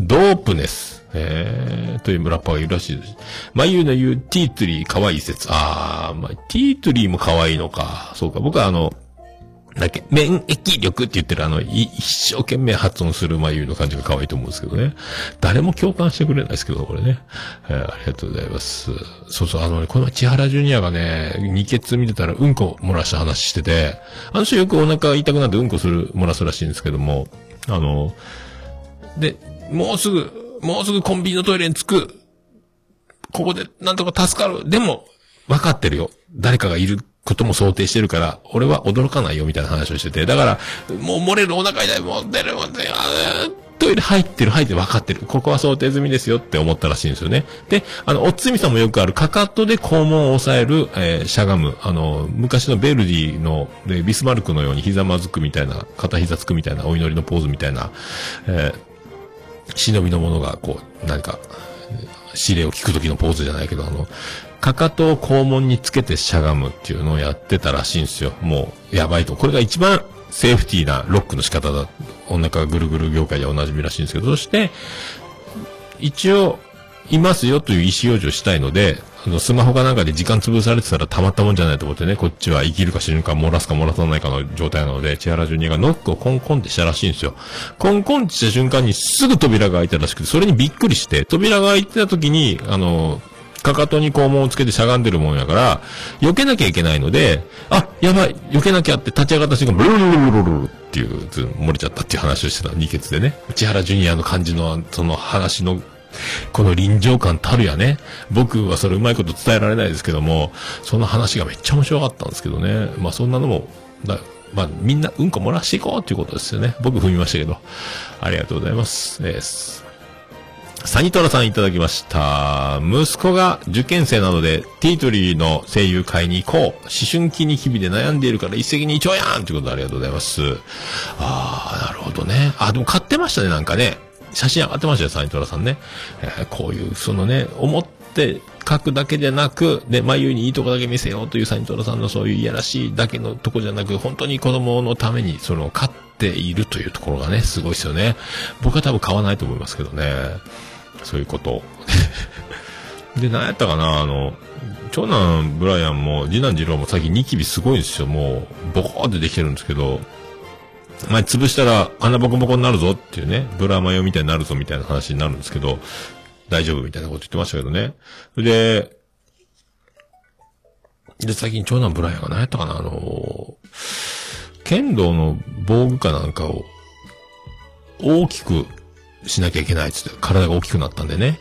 ドープネス。えー、というラッパーがいるらしいです。まゆの言うティートリー可愛い説。あー、まあ、ティートリーも可愛いのか。そうか。僕はあの、だっけ、免疫力って言ってるあの、一生懸命発音する眉の感じが可愛いと思うんですけどね。誰も共感してくれないですけど、これね。えーありがとうございます。そうそう、あのね、この千原ジュニアがね、二血見てたらうんこ漏らした話してて、あの人よくお腹痛くなってうんこする、漏らすらしいんですけども、あの、で、もうすぐ、もうすぐコンビニのトイレに着く。ここでなんとか助かる。でも、分かってるよ。誰かがいることも想定してるから、俺は驚かないよみたいな話をしてて。だから、もう漏れるお腹痛い、もう出る、もう出る、トイレ入ってる入ってる分かってる。ここは想定済みですよって思ったらしいんですよね。で、あの、おつみさんもよくある、かかとで肛門を押さえる、えーしゃがむ。あの、昔のベルディの、でビスマルクのようにひざまずくみたいな、片膝つくみたいな、お祈りのポーズみたいな、えー忍びの者が、こう、何か、指令を聞くときのポーズじゃないけど、あの、かかとを肛門につけてしゃがむっていうのをやってたらしいんですよ。もう、やばいと。これが一番セーフティーなロックの仕方だ。お腹がぐるぐる業界でおなじみらしいんですけど、そして、一応、いますよという意思表示をしたいので、あの、スマホかなんかで時間潰されてたらたまったもんじゃないと思ってね、こっちは生きるか死ぬか漏らすか漏らさないかの状態なので、千原ジュニアがノックをコンコンってしたらしいんですよ。コンコンってした瞬間にすぐ扉が開いたらしくて、それにびっくりして、扉が開いてた時に、あの、かかとに肛門をつけてしゃがんでるもんやから、避けなきゃいけないので、あ、やばい、避けなきゃって立ち上がった瞬間、ブルルルルルルルっていう、漏れちゃったっていう話をしてた、二欠でね。千原ジュニアの感じの、その話の、この臨場感たるやね。僕はそれうまいこと伝えられないですけども、その話がめっちゃ面白かったんですけどね。まあそんなのも、だまあみんなうんこ漏らしていこうっていうことですよね。僕踏みましたけど。ありがとうございます。えーサニトラさんいただきました。息子が受験生なので、ティートリーの声優会に行こう。思春期ニキビで悩んでいるから一石二鳥やんということでありがとうございます。ああ、なるほどね。あ、でも買ってましたね、なんかね。写真上がってましたよ、サニトラさんね。えーこういう、そのね、思って書くだけでなく、で、眉にいいとこだけ見せようというサニトラさんのそういういやらしいだけのとこじゃなく、本当に子供のために、その、買っているというところがね、すごいですよね。僕は多分買わないと思いますけどね。そういうこと。<laughs> で、何やったかな、あの、長男ブライアンも次男次郎も最近ニキビすごいんですよ。もう、ボコーってできてるんですけど、前潰したら穴ボコボコになるぞっていうね、ブラマヨみたいになるぞみたいな話になるんですけど、大丈夫みたいなこと言ってましたけどね。で、で、最近長男ブライアンが何やったかな、あの、剣道の防具かなんかを大きくしなきゃいけないっつって、体が大きくなったんでね。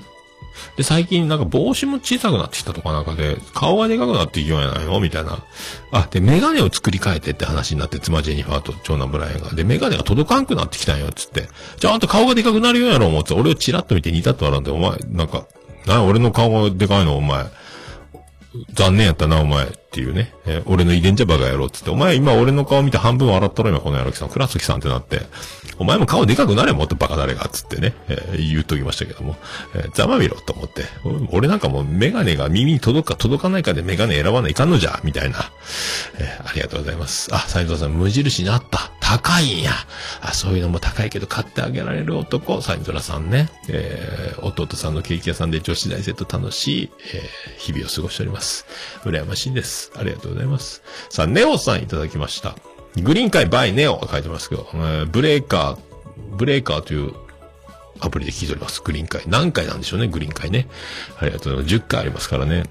で、最近なんか帽子も小さくなってきたとかなんかで、顔がでかくなっていくようやないの？みたいな。あ、で、メガネを作り変えてって話になって、妻ジェニファーと長男ブライアンが。で、メガネが届かんくなってきたんよ、つって。じゃあ、んた顔がでかくなるようやろ、思って、俺をチラッと見て似たって笑うんで、お前、なんか、な、俺の顔がでかいの、お前。残念やったな、お前。っていうね。えー俺の遺伝じゃバカ野郎っつって。お前今俺の顔見て半分笑ったろ、今この野郎きさん。倉月さんってなって。お前も顔でかくなれ、もっとバカ誰がっ、つってね。えー言っときましたけども。えーざまみろ、と思って。俺なんかもうメガネが耳に届くか届かないかでメガネ選ばないかんのじゃ、みたいな。えーありがとうございます。あ、斉藤さん、無印にあった。高いんや。あ、そういうのも高いけど買ってあげられる男、斉藤さんね。えー弟さんのケーキ屋さんで女子大生と楽しい、えー日々を過ごしております。羨ましいです。ありがとうございます。さあ、ネオさんいただきました。グリーン会バイネオ書いてますけど、えーブレーカー、ブレーカーというアプリで聞いております。グリーン会。何回なんでしょうね、グリーン会ね。ありがとうございます。10回ありますからね。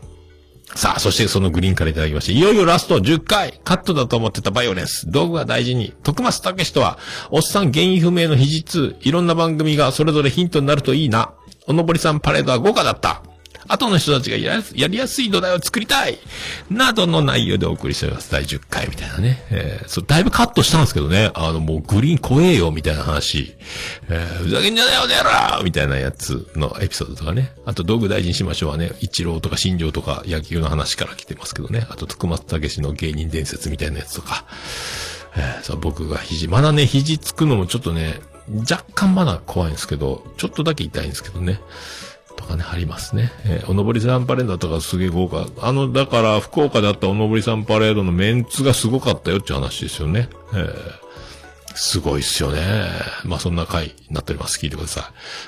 さあ、そしてそのグリーンからいただきまして、いよいよラスト10回カットだと思ってたバイオレンス。道具は大事に。徳松武史とは、おっさん原因不明の秘実。いろんな番組がそれぞれヒントになるといいな。おのぼりさんパレードは豪華だった。後の人たちがやりやすい土台を作りたいなどの内容でお送りしております。第10回みたいなね。えー、そう、だいぶカットしたんですけどね。あの、もうグリーン怖えよ、みたいな話。えー、ふざけんじゃねえよ、ねやろみたいなやつのエピソードとかね。あと、道具大事にしましょうはね、一郎とか新庄とか野球の話から来てますけどね。あと、徳松武の芸人伝説みたいなやつとか。えー、そう、僕が肘、まだね、肘つくのもちょっとね、若干まだ怖いんですけど、ちょっとだけ痛いんですけどね。とかね、ありますね。えーおのぼりさんパレードとかすげえ豪華。あの、だから、福岡だったおのぼりさんパレードのメンツがすごかったよっていう話ですよね。えーすごいっすよね。まあ、そんな回になっております。聞いてください。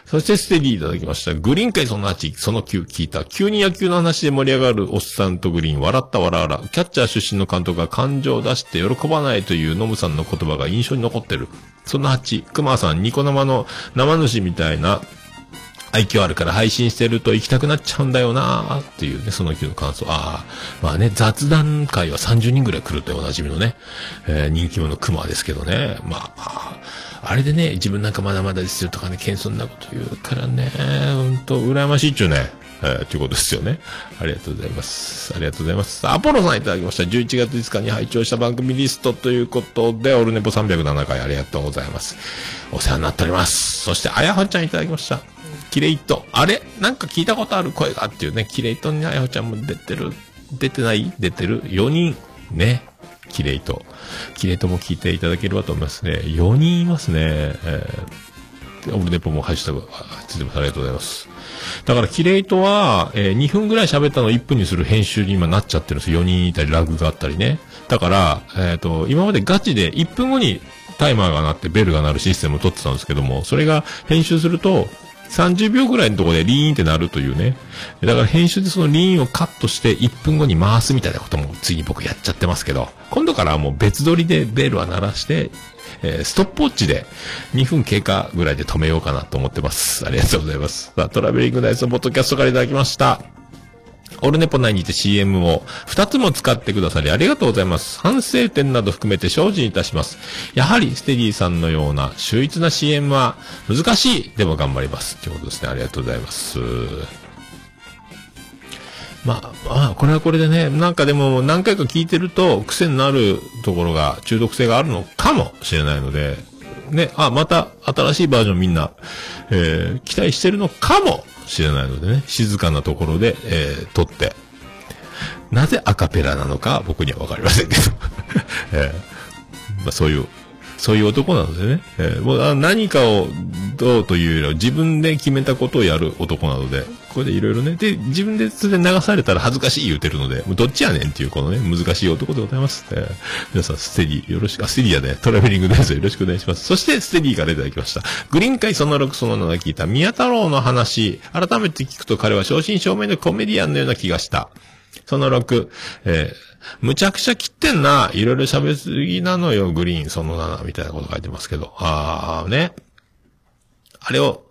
そしてステディいただきました。グリーン会その8、その9聞いた。急に野球の話で盛り上がるおっさんとグリーン、笑った笑わら。キャッチャー出身の監督が感情を出して喜ばないというノムさんの言葉が印象に残ってる。その8、熊さん、ニコ生の生主みたいな愛嬌あるから配信してると行きたくなっちゃうんだよなーっていうね、その日の感想。ああ、まあね、雑談会は30人ぐらい来るっておなじみのね、えー人気者熊ですけどね。まあ、あれでね、自分なんかまだまだですよとかね、謙遜なこと言うからね、ほんと、羨ましいっちゅうね。えー、ということですよね。ありがとうございます。ありがとうございます。アポロさんいただきました。11月5日に拝聴した番組リストということで、オルネポ307回ありがとうございます。お世話になっております。そして、あやほちゃんいただきました。キレイト。あれ？なんか聞いたことある声がっていうね、キレイトにあやほちゃんも出てる。出てない？出てる ?4 人。ね。キレイト。キレイトも聞いていただければと思いますね。4人いますね。えー、オルネポもハッシュタグ、あついてます。ありがとうございます。だから、キレイトは、えー2分ぐらい喋ったのを1分にする編集に今なっちゃってるんですよ。4人いたり、ラグがあったりね。だから、えっ、と、今までガチで1分後にタイマーが鳴ってベルが鳴るシステムを取ってたんですけども、それが編集すると、30秒ぐらいのとこでリーンってなるというね。だから編集でそのリーンをカットして1分後に回すみたいなこともついに僕やっちゃってますけど、今度からはもう別撮りでベルは鳴らして、えーストップウォッチで2分経過ぐらいで止めようかなと思ってます。ありがとうございます。さあ、トラベリングダイスのポッドキャストからいただきました。オルネポ内にて CM を2つも使ってくださりありがとうございます。反省点など含めて精進いたします。やはりステディさんのような秀逸な CM は難しい。でも頑張ります。ということですね。ありがとうございます。まあ、まあ、これはこれでね、なんかでも何回か聞いてると癖になるところが中毒性があるのかもしれないので、ね、あ、また新しいバージョンみんな、えー期待してるのかもしれないのでね、静かなところで、えー撮って、なぜアカペラなのか僕にはわかりませんけど、<laughs> えーまあそういう、そういう男なのでね、えーもう何かをどうというよりは自分で決めたことをやる男なので、これでいろいろね、で、自分でそれ流されたら恥ずかしい言うてるので、もうどっちやねんっていうこのね、難しい男でございます。えー皆さん、ステディよろしく、あ、ステディやね、トラベリングですよろしくお願いします。そして、ステディからいただきました。グリーン会その6その7聞いた宮太郎の話、改めて聞くと彼は正真正銘のコメディアンのような気がした。その6、えーむちゃくちゃ切ってんな。いろいろ喋りすぎなのよ、グリーン、その7、みたいなこと書いてますけど。あー、ね。あれを、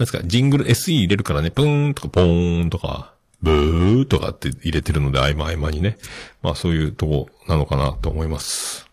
なんですか、ジングル SE 入れるからね、プーンとかポーンとか、ブーとかって入れてるので、合間合間にね。まあそういうとこなのかなと思います。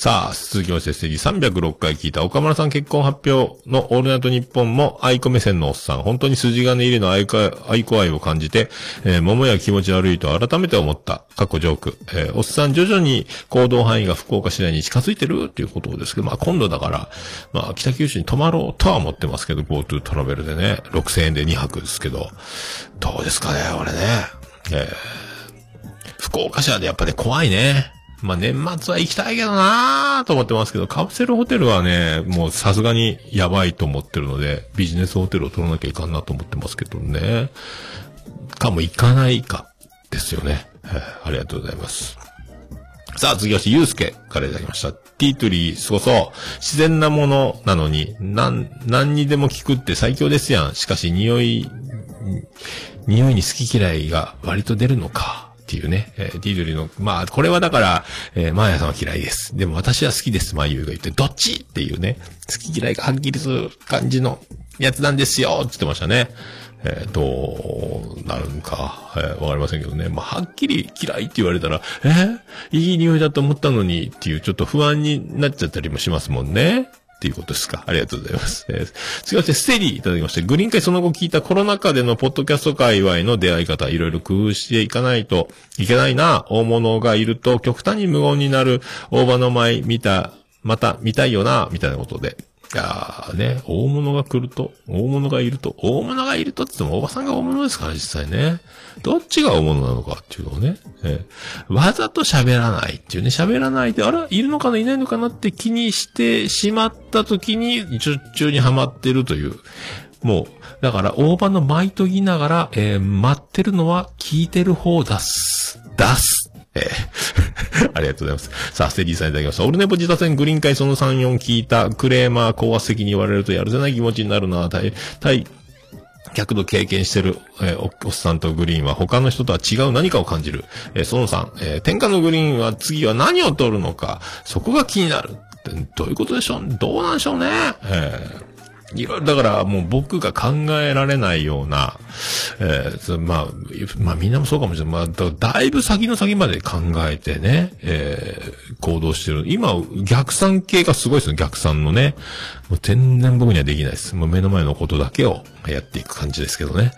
さあ、続きまして、ステージ306回聞いた岡村さん結婚発表のオールナイトニッポンも愛子目線のおっさん、本当に筋金入りの愛子愛子愛を感じて、えー桃や気持ち悪いと改めて思った。過去ジョーク。えーおっさん徐々に行動範囲が福岡市内に近づいてるっていうことですけど、まあ今度だから、まあ北九州に泊まろうとは思ってますけど、GoTo トラベルでね、6000円で2泊ですけど、どうですかね、俺ね。えー福岡市はね、やっぱね、怖いね。まあ、年末は行きたいけどなーと思ってますけど、カプセルホテルはね、もうさすがにやばいと思ってるので、ビジネスホテルを取らなきゃいかんなと思ってますけどね。かも行かないか、ですよね。ありがとうございます。さあ、次はし、ゆうすけからいただきました。ティートリー、そうそう。自然なものなのに、なん、何にでも効くって最強ですやん。しかし、匂い、匂いに好き嫌いが割と出るのか。っていうね、えー、ティートリーの、まあ、これはだから、えー、マーヤさんは嫌いです。でも私は好きです、マーユーが言って、どっちっていうね、好き嫌いがはっきりする感じのやつなんですよって言ってましたね。えー、どうなるんか、えーわかりませんけどね。まあ、はっきり嫌いって言われたら、えーいい匂いだと思ったのにっていうちょっと不安になっちゃったりもしますもんね。っていうことですか？ありがとうございます。えー、次はステリーいただきまして、グリーン会その後聞いたコロナ禍でのポッドキャスト界隈の出会い方、いろいろ工夫していかないといけないな。大物がいると極端に無言になる大場の舞見た、また見たいよな、みたいなことで。いやーね、大物が来ると、大物がいると、大物がいるとって言っても、おばさんが大物ですから、実際ね。どっちが大物なのかっていうのをね。えーわざと喋らないっていうね、喋らないで、あれいるのかないないのかなって気にしてしまった時に、術中にはまってるという。もう、だから、大場の舞いと言いながら、えー待ってるのは聞いてる方だす。出す。えー <laughs> ありがとうございます。さあ、ステディさんいただきました。オルネポ自他戦グリーン会その3、4聞いたクレーマー高圧的に言われるとやるせない気持ちになるな。対、対、客度経験してる、えーおおっさんとグリーンは他の人とは違う何かを感じる。えーその3、えー天下のグリーンは次は何を取るのか、そこが気になる。どういうことでしょう？どうなんでしょうね？えーいろいろ、だからもう僕が考えられないような、えーまあ、まあみんなもそうかもしれない。まあ、だだいぶ先の先まで考えてね、えー行動してる。今、逆算系がすごいですね、逆算のね。もう全然僕にはできないです。もう目の前のことだけをやっていく感じですけどね。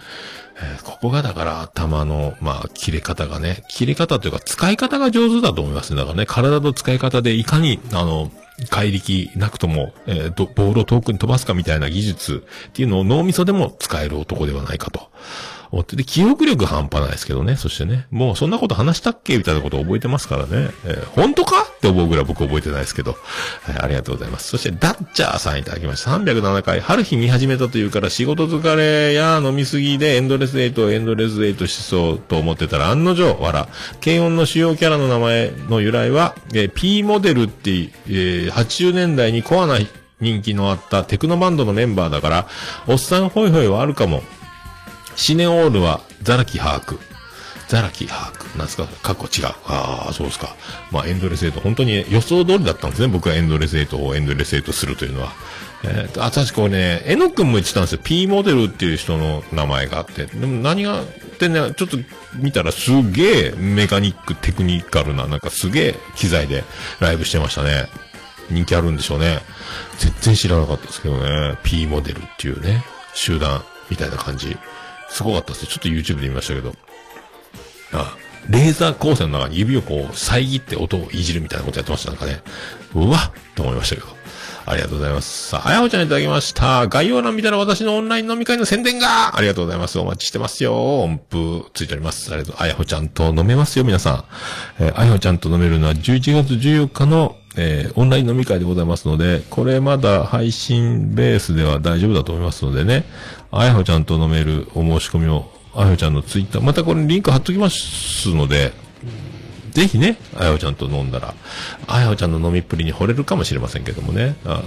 えーここがだから頭の、まあ、切れ方がね、切れ方というか使い方が上手だと思いますね。だからね、体の使い方でいかに、あの、怪力なくとも、えーボールを遠くに飛ばすかみたいな技術っていうのを脳みそでも使える男ではないかと。思ってで、記憶力半端ないですけどね。そしてね、もうそんなこと話したっけ？みたいなこと覚えてますからね。えー本当か？って思うぐらい僕覚えてないですけど。はい、ありがとうございます。そして、ダッチャーさんいただきました。307回、春日見始めたというから仕事疲れや飲みすぎでエンドレスエイトエンドレスエイトしそうと思ってたら案の定、わら。軽音の主要キャラの名前の由来は、えー P モデルって、えー80年代にコアな人気のあったテクノバンドのメンバーだから、おっさんホイホイはあるかも。シネオールはザラキ把握。ザラキ把握。なんすか？過去違う。ああ、そうですか。まあ、エンドレスエイト。本当に予想通りだったんですね。僕はエンドレスエイトをエンドレスエイトするというのは。えーと、あ、確かね、えのくんも言ってたんですよ。P モデルっていう人の名前があって。でも何がってね、ちょっと見たらすげえメカニック、テクニカルな、なんかすげえ機材でライブしてましたね。人気あるんでしょうね。全然知らなかったですけどね。P モデルっていうね、集団みたいな感じ。すごかったですね。ちょっと YouTube で見ましたけど。あ、レーザー光線の中に指をこう遮って音をいじるみたいなことやってました。なんかね。うわっと思いましたけど。ありがとうございます。さあ、あやほちゃんいただきました。概要欄見たら私のオンライン飲み会の宣伝がありがとうございます。お待ちしてますよ。音符ついております。ありがとう。あやほちゃんと飲めますよ、皆さん。えーあやほちゃんと飲めるのは11月14日のえーオンライン飲み会でございますので、これまだ配信ベースでは大丈夫だと思いますのでね、あやほちゃんと飲めるお申し込みを、あやほちゃんのツイッター、またこれリンク貼っときますので、ぜひね、あやほちゃんと飲んだら、あやほちゃんの飲みっぷりに惚れるかもしれませんけどもね、あ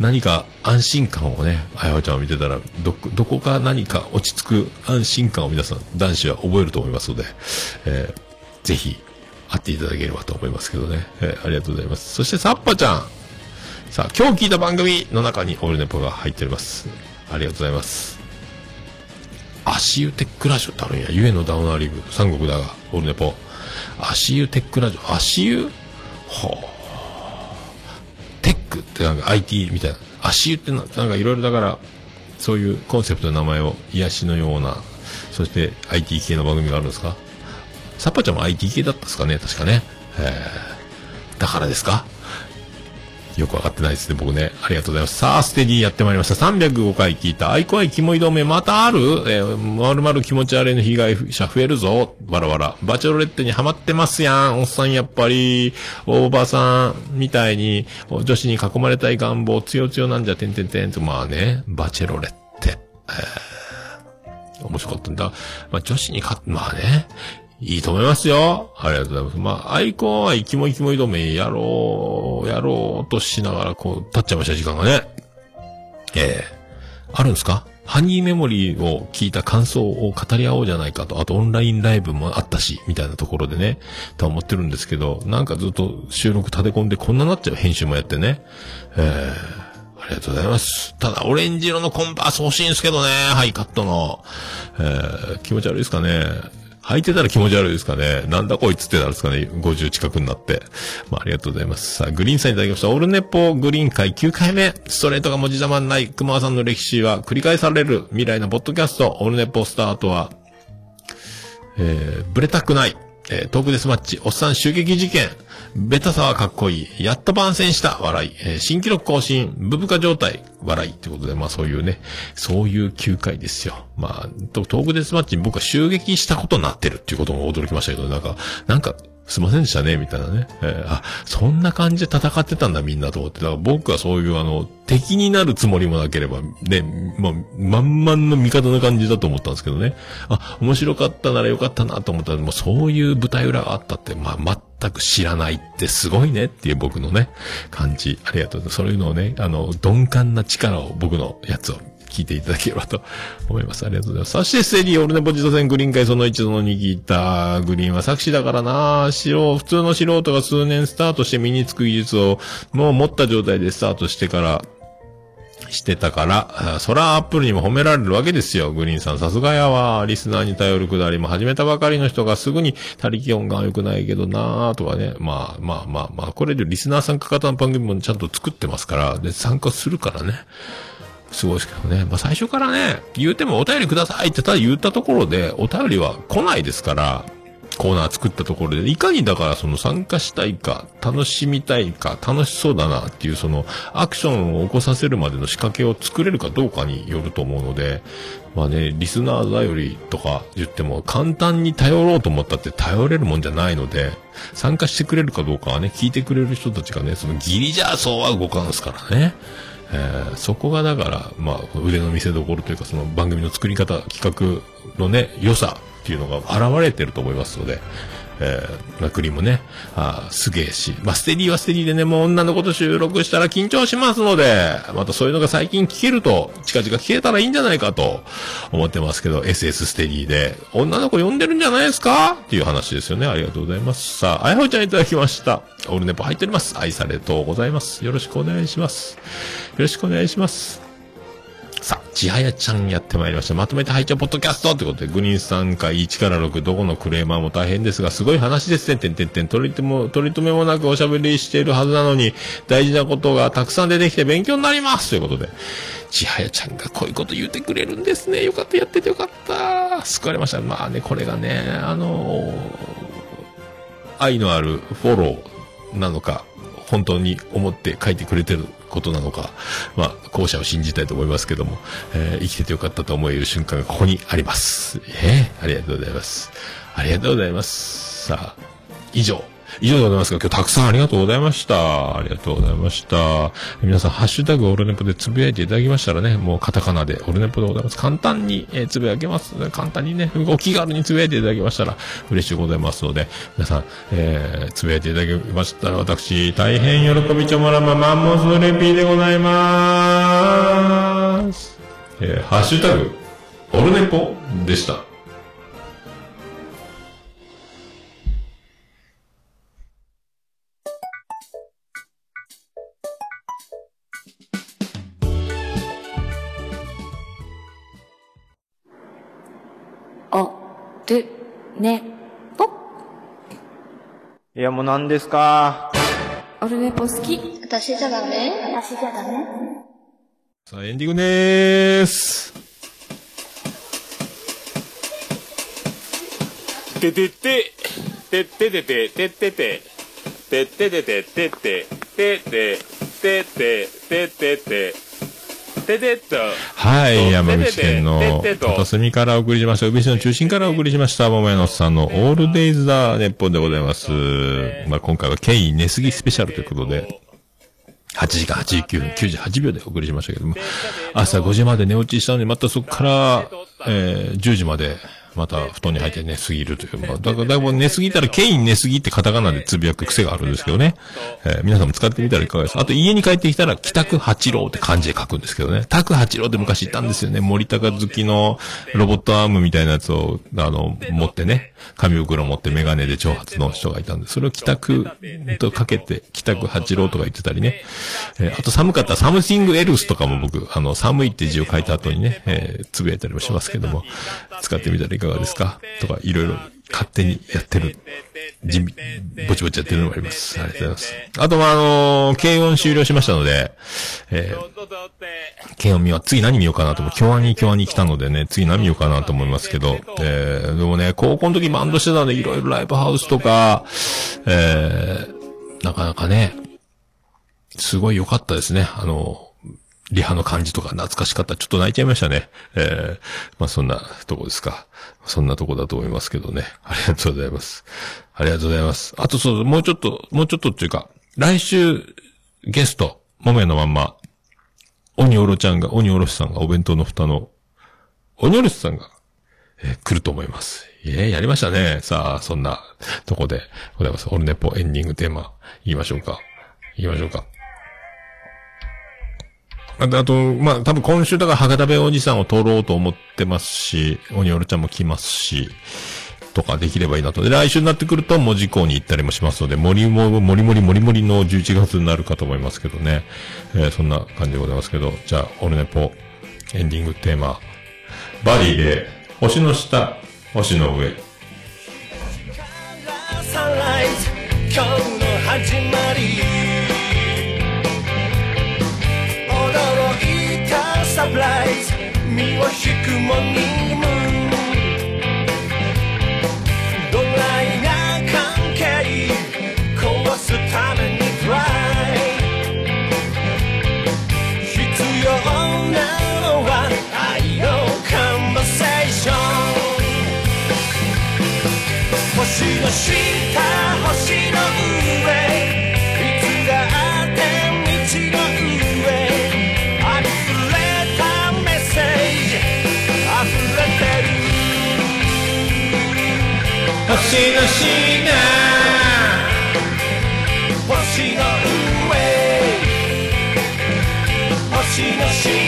何か安心感をね、あやほちゃんを見てたら、どこ、どこか何か落ち着く安心感を皆さん、男子は覚えると思いますので、えーぜひ、会っていただければと思いますけどね。えーありがとうございます。そして、サッパちゃん。さあ、今日聞いた番組の中にオールネポが入っております。ありがとうございます。足湯テックラジオってあるんや。ゆえのダウナーリブ、三国だが、オールネポ。足湯テックラジオ。足湯ほう。テックってなんか IT みたいな。足湯ってななんかいろいろだから、そういうコンセプトの名前を癒しのような、そして IT 系の番組があるんですか？サッパちゃんも IT 系だったですかね？確かね。えー、だからですか？よくわかってないですね、僕ね。ありがとうございます。さあ、ステディやってまいりました。305回聞いた。愛怖いキモい同盟またある？えー、まるまる気持ち悪いの被害者増えるぞ。わらわら。バチェロレッテにハマってますやん。おっさんやっぱり、おばさんみたいに、女子に囲まれたい願望、強強なんじゃ、てんてんてんと、まあね、バチェロレッテ。えー面白かったんだ。まあ、女子にか、まあね、いいと思いますよ。ありがとうございます。まあ、アイコンは生きも生きもいどめやろう、やろうとしながら、こう、経っちゃいました、時間がね。ええあるんですか？ハニーメモリーを聞いた感想を語り合おうじゃないかと、あとオンラインライブもあったし、みたいなところでね、と思ってるんですけど、なんかずっと収録立て込んでこんななっちゃう編集もやってね。ええありがとうございます。ただ、オレンジ色のコンバース欲しいんですけどね、ハイカットの。えー、気持ち悪いですかね。履いてたら気持ち悪いですかね。なんだこいつってなるんですかね。50近くになって。まあ、ありがとうございます。さあ、グリーンさんいただきました。オールネポグリーン会9回目。ストレートが文字玉ない熊さんの歴史は繰り返される未来のポッドキャスト。オールネポスタートは、えー、ブレたくない。えートークデスマッチ、おっさん襲撃事件、ベタさはかっこいい、やっと番宣した、笑い、えー新記録更新、ブブカ状態、笑い、ってことで、まあそういうね、そういう9回ですよ。まあ、トークデスマッチに僕は襲撃したことになってるっていうことも驚きましたけど、なんか、なんか、すいませんでしたね、みたいなね。えーあ、そんな感じで戦ってたんだ、みんなと思って。だから僕はそういうあの、敵になるつもりもなければ、ね、まあ、満々の味方な感じだと思ったんですけどね。あ、面白かったならよかったなと思ったら、もうそういう舞台裏があったって、まあ、全く知らないってすごいねっていう僕のね、感じ。ありがとうございます。そういうのをね、あの、鈍感な力を僕のやつを聞いていただければと思います。ありがとうございます。そして、ステディ、オルネポジト戦グリーン会その一度のにギター、グリーンは作詞だからな素人、普通の素人が数年スタートして身につく技術をもう持った状態でスタートしてから、してたから、そらアップルにも褒められるわけですよ。グリーンさん、さすがやわ。リスナーに頼るくだりも始めたばかりの人がすぐに、他力音が良くないけどなーとかね。まあまあまあまあ、これでリスナー参加型の番組もちゃんと作ってますから、で、参加するからね。すごいですけどね。まあ最初からね、言うてもお便りくださいってただ言ったところで、お便りは来ないですから、コーナー作ったところで、いかにだからその参加したいか、楽しみたいか、楽しそうだなっていうそのアクションを起こさせるまでの仕掛けを作れるかどうかによると思うので、まあね、リスナー頼りとか言っても簡単に頼ろうと思ったって頼れるもんじゃないので、参加してくれるかどうかはね、聞いてくれる人たちがね、そのギリじゃそうは動かんすからね。えーそこがだから、まあ、腕の見せ所というか、その番組の作り方、企画のね、良さっていうのが現れてると思いますので、えー、まあ、クリもね、あーすげえし、まあ、ステディはステディでね、もう女の子と収録したら緊張しますので、またそういうのが最近聞けると、近々聞けたらいいんじゃないかと思ってますけど、SS ステディで、女の子呼んでるんじゃないですか？っていう話ですよね。ありがとうございます。さあ、あやほちゃんいただきました。オールネポ入っております。愛されとうございます。よろしくお願いします。よろしくお願いします。さあ、ちはやちゃんやってまいりました。まとめて入っちゃうポッドキャストってことで、グリーンさん回1から6、どこのクレーマーも大変ですが、すごい話ですね。てんてんてん。取り留も、取り留めもなくおしゃべりしているはずなのに、大事なことがたくさん出てきて勉強になりますということで、ちはやちゃんがこういうこと言ってくれるんですね。よかった、やっててよかった。救われました。まあね、これがね、あの愛のあるフォローなのか、本当に思って書いてくれてることなのか、まあ、後者を信じたいと思いますけども、えー生きててよかったと思える瞬間がここにあります。えーありがとうございます。ありがとうございます。さあ、以上。以上でございますが、今日たくさんありがとうございました。ありがとうございました。皆さん、ハッシュタグオルネポでつぶやいていただきましたらね、もうカタカナでオルネポでございます。簡単に、えーつぶやけます。簡単にね、お気軽につぶやいていただきましたら嬉しいございますので、皆さん、えー、つぶやいていただきましたら、私、大変喜びちょもらまマンモスのレピーでございまーす。えー、ハッシュタグ、オルネポでした。る、ね、ぽ。いや、もう何ですか？オルネポ好き。私じゃダメ。私じゃダメ。さあ、エンディングでーす。ててて、てっててて、てってて、て。っててて、てって、て。って、てって、てってて、ててっと。はい、山口県の片隅からお送りしました。宇部市の中心からお送りしました。桃屋のさんのオールデイズ・ザ・ネッポンでございます。まあ、今回はケイン寝すぎスペシャルということで、8時間89分98秒でお送りしましたけども、朝5時まで寝落ちしたのに、またそこから、えー10時まで、また布団に入って寝すぎるという。まあ、だから、だから寝すぎたら、ケイン寝すぎってカタカナでつぶやく癖があるんですけどね。えー皆さんも使ってみたらいかがですか？あと家に帰ってきたら、北区八郎って漢字で書くんですけどね。宅八郎って昔いたんですよね。森高好きのロボットアームみたいなやつを、あの、持ってね、紙袋持ってメガネで長髪の人がいたんです、それを帰宅とかけて、帰宅八郎とか言ってたりね。えーあと寒かったらサムシングエルスとかも僕、あの、寒いって字を書いた後にね、えーつぶやいたりもしますけども、使ってみたらいかがですか？とか、いろいろ勝手にやってる、地味、ぼちぼちやってるのもあります。ありがとうございます。あとは、あのーけいおん終了しましたので、えー軽音見よう。次何見ようかなと思う。京アニ京アニ来たのでね、次何見ようかなと思いますけど、えー、でもね、高校の時バンドしてたので、いろいろライブハウスとか、えー、なかなかね、すごい良かったですね。あの、リハの感じとか懐かしかった。ちょっと泣いちゃいましたね。えー、まあそんなとこですか。そんなとこだと思いますけどね。<laughs> ありがとうございます。ありがとうございます。あとそう、もうちょっと、もうちょっとっていうか、来週、ゲスト、もめのまんま、鬼おろちゃんが、鬼おろしさんがお弁当の蓋の、鬼おろしさんが、えー来ると思います。ええやりましたね。さあ、そんなとこでございます。オルネポエンディングテーマ、言いましょうか。言いましょうか。あと、あとまあ、多分今週だから博多弁おじさんを撮ろうと思ってますし、鬼おろちゃんも来ますし、とかできればいいなと。で、来週になってくると文字工に行ったりもしますので、森も、森森森森の11月になるかと思いますけどね。えーそんな感じでございますけど、じゃあ、オルネポ、エンディングテーマ、バディで、星の下、星の上。今日の始まりいたサプライズ身を引くモーニングムーンドライな関係壊すためにトライ必要なのは愛のカンバセーション星の星の下星の上。星の下見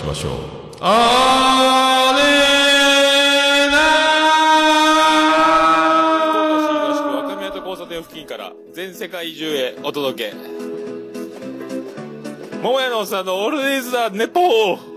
しましょう。あー。れ東市東区若宮と交差点付近から全世界中へお届け。桃屋のおっさんのオールディーズ・ザ・ネポー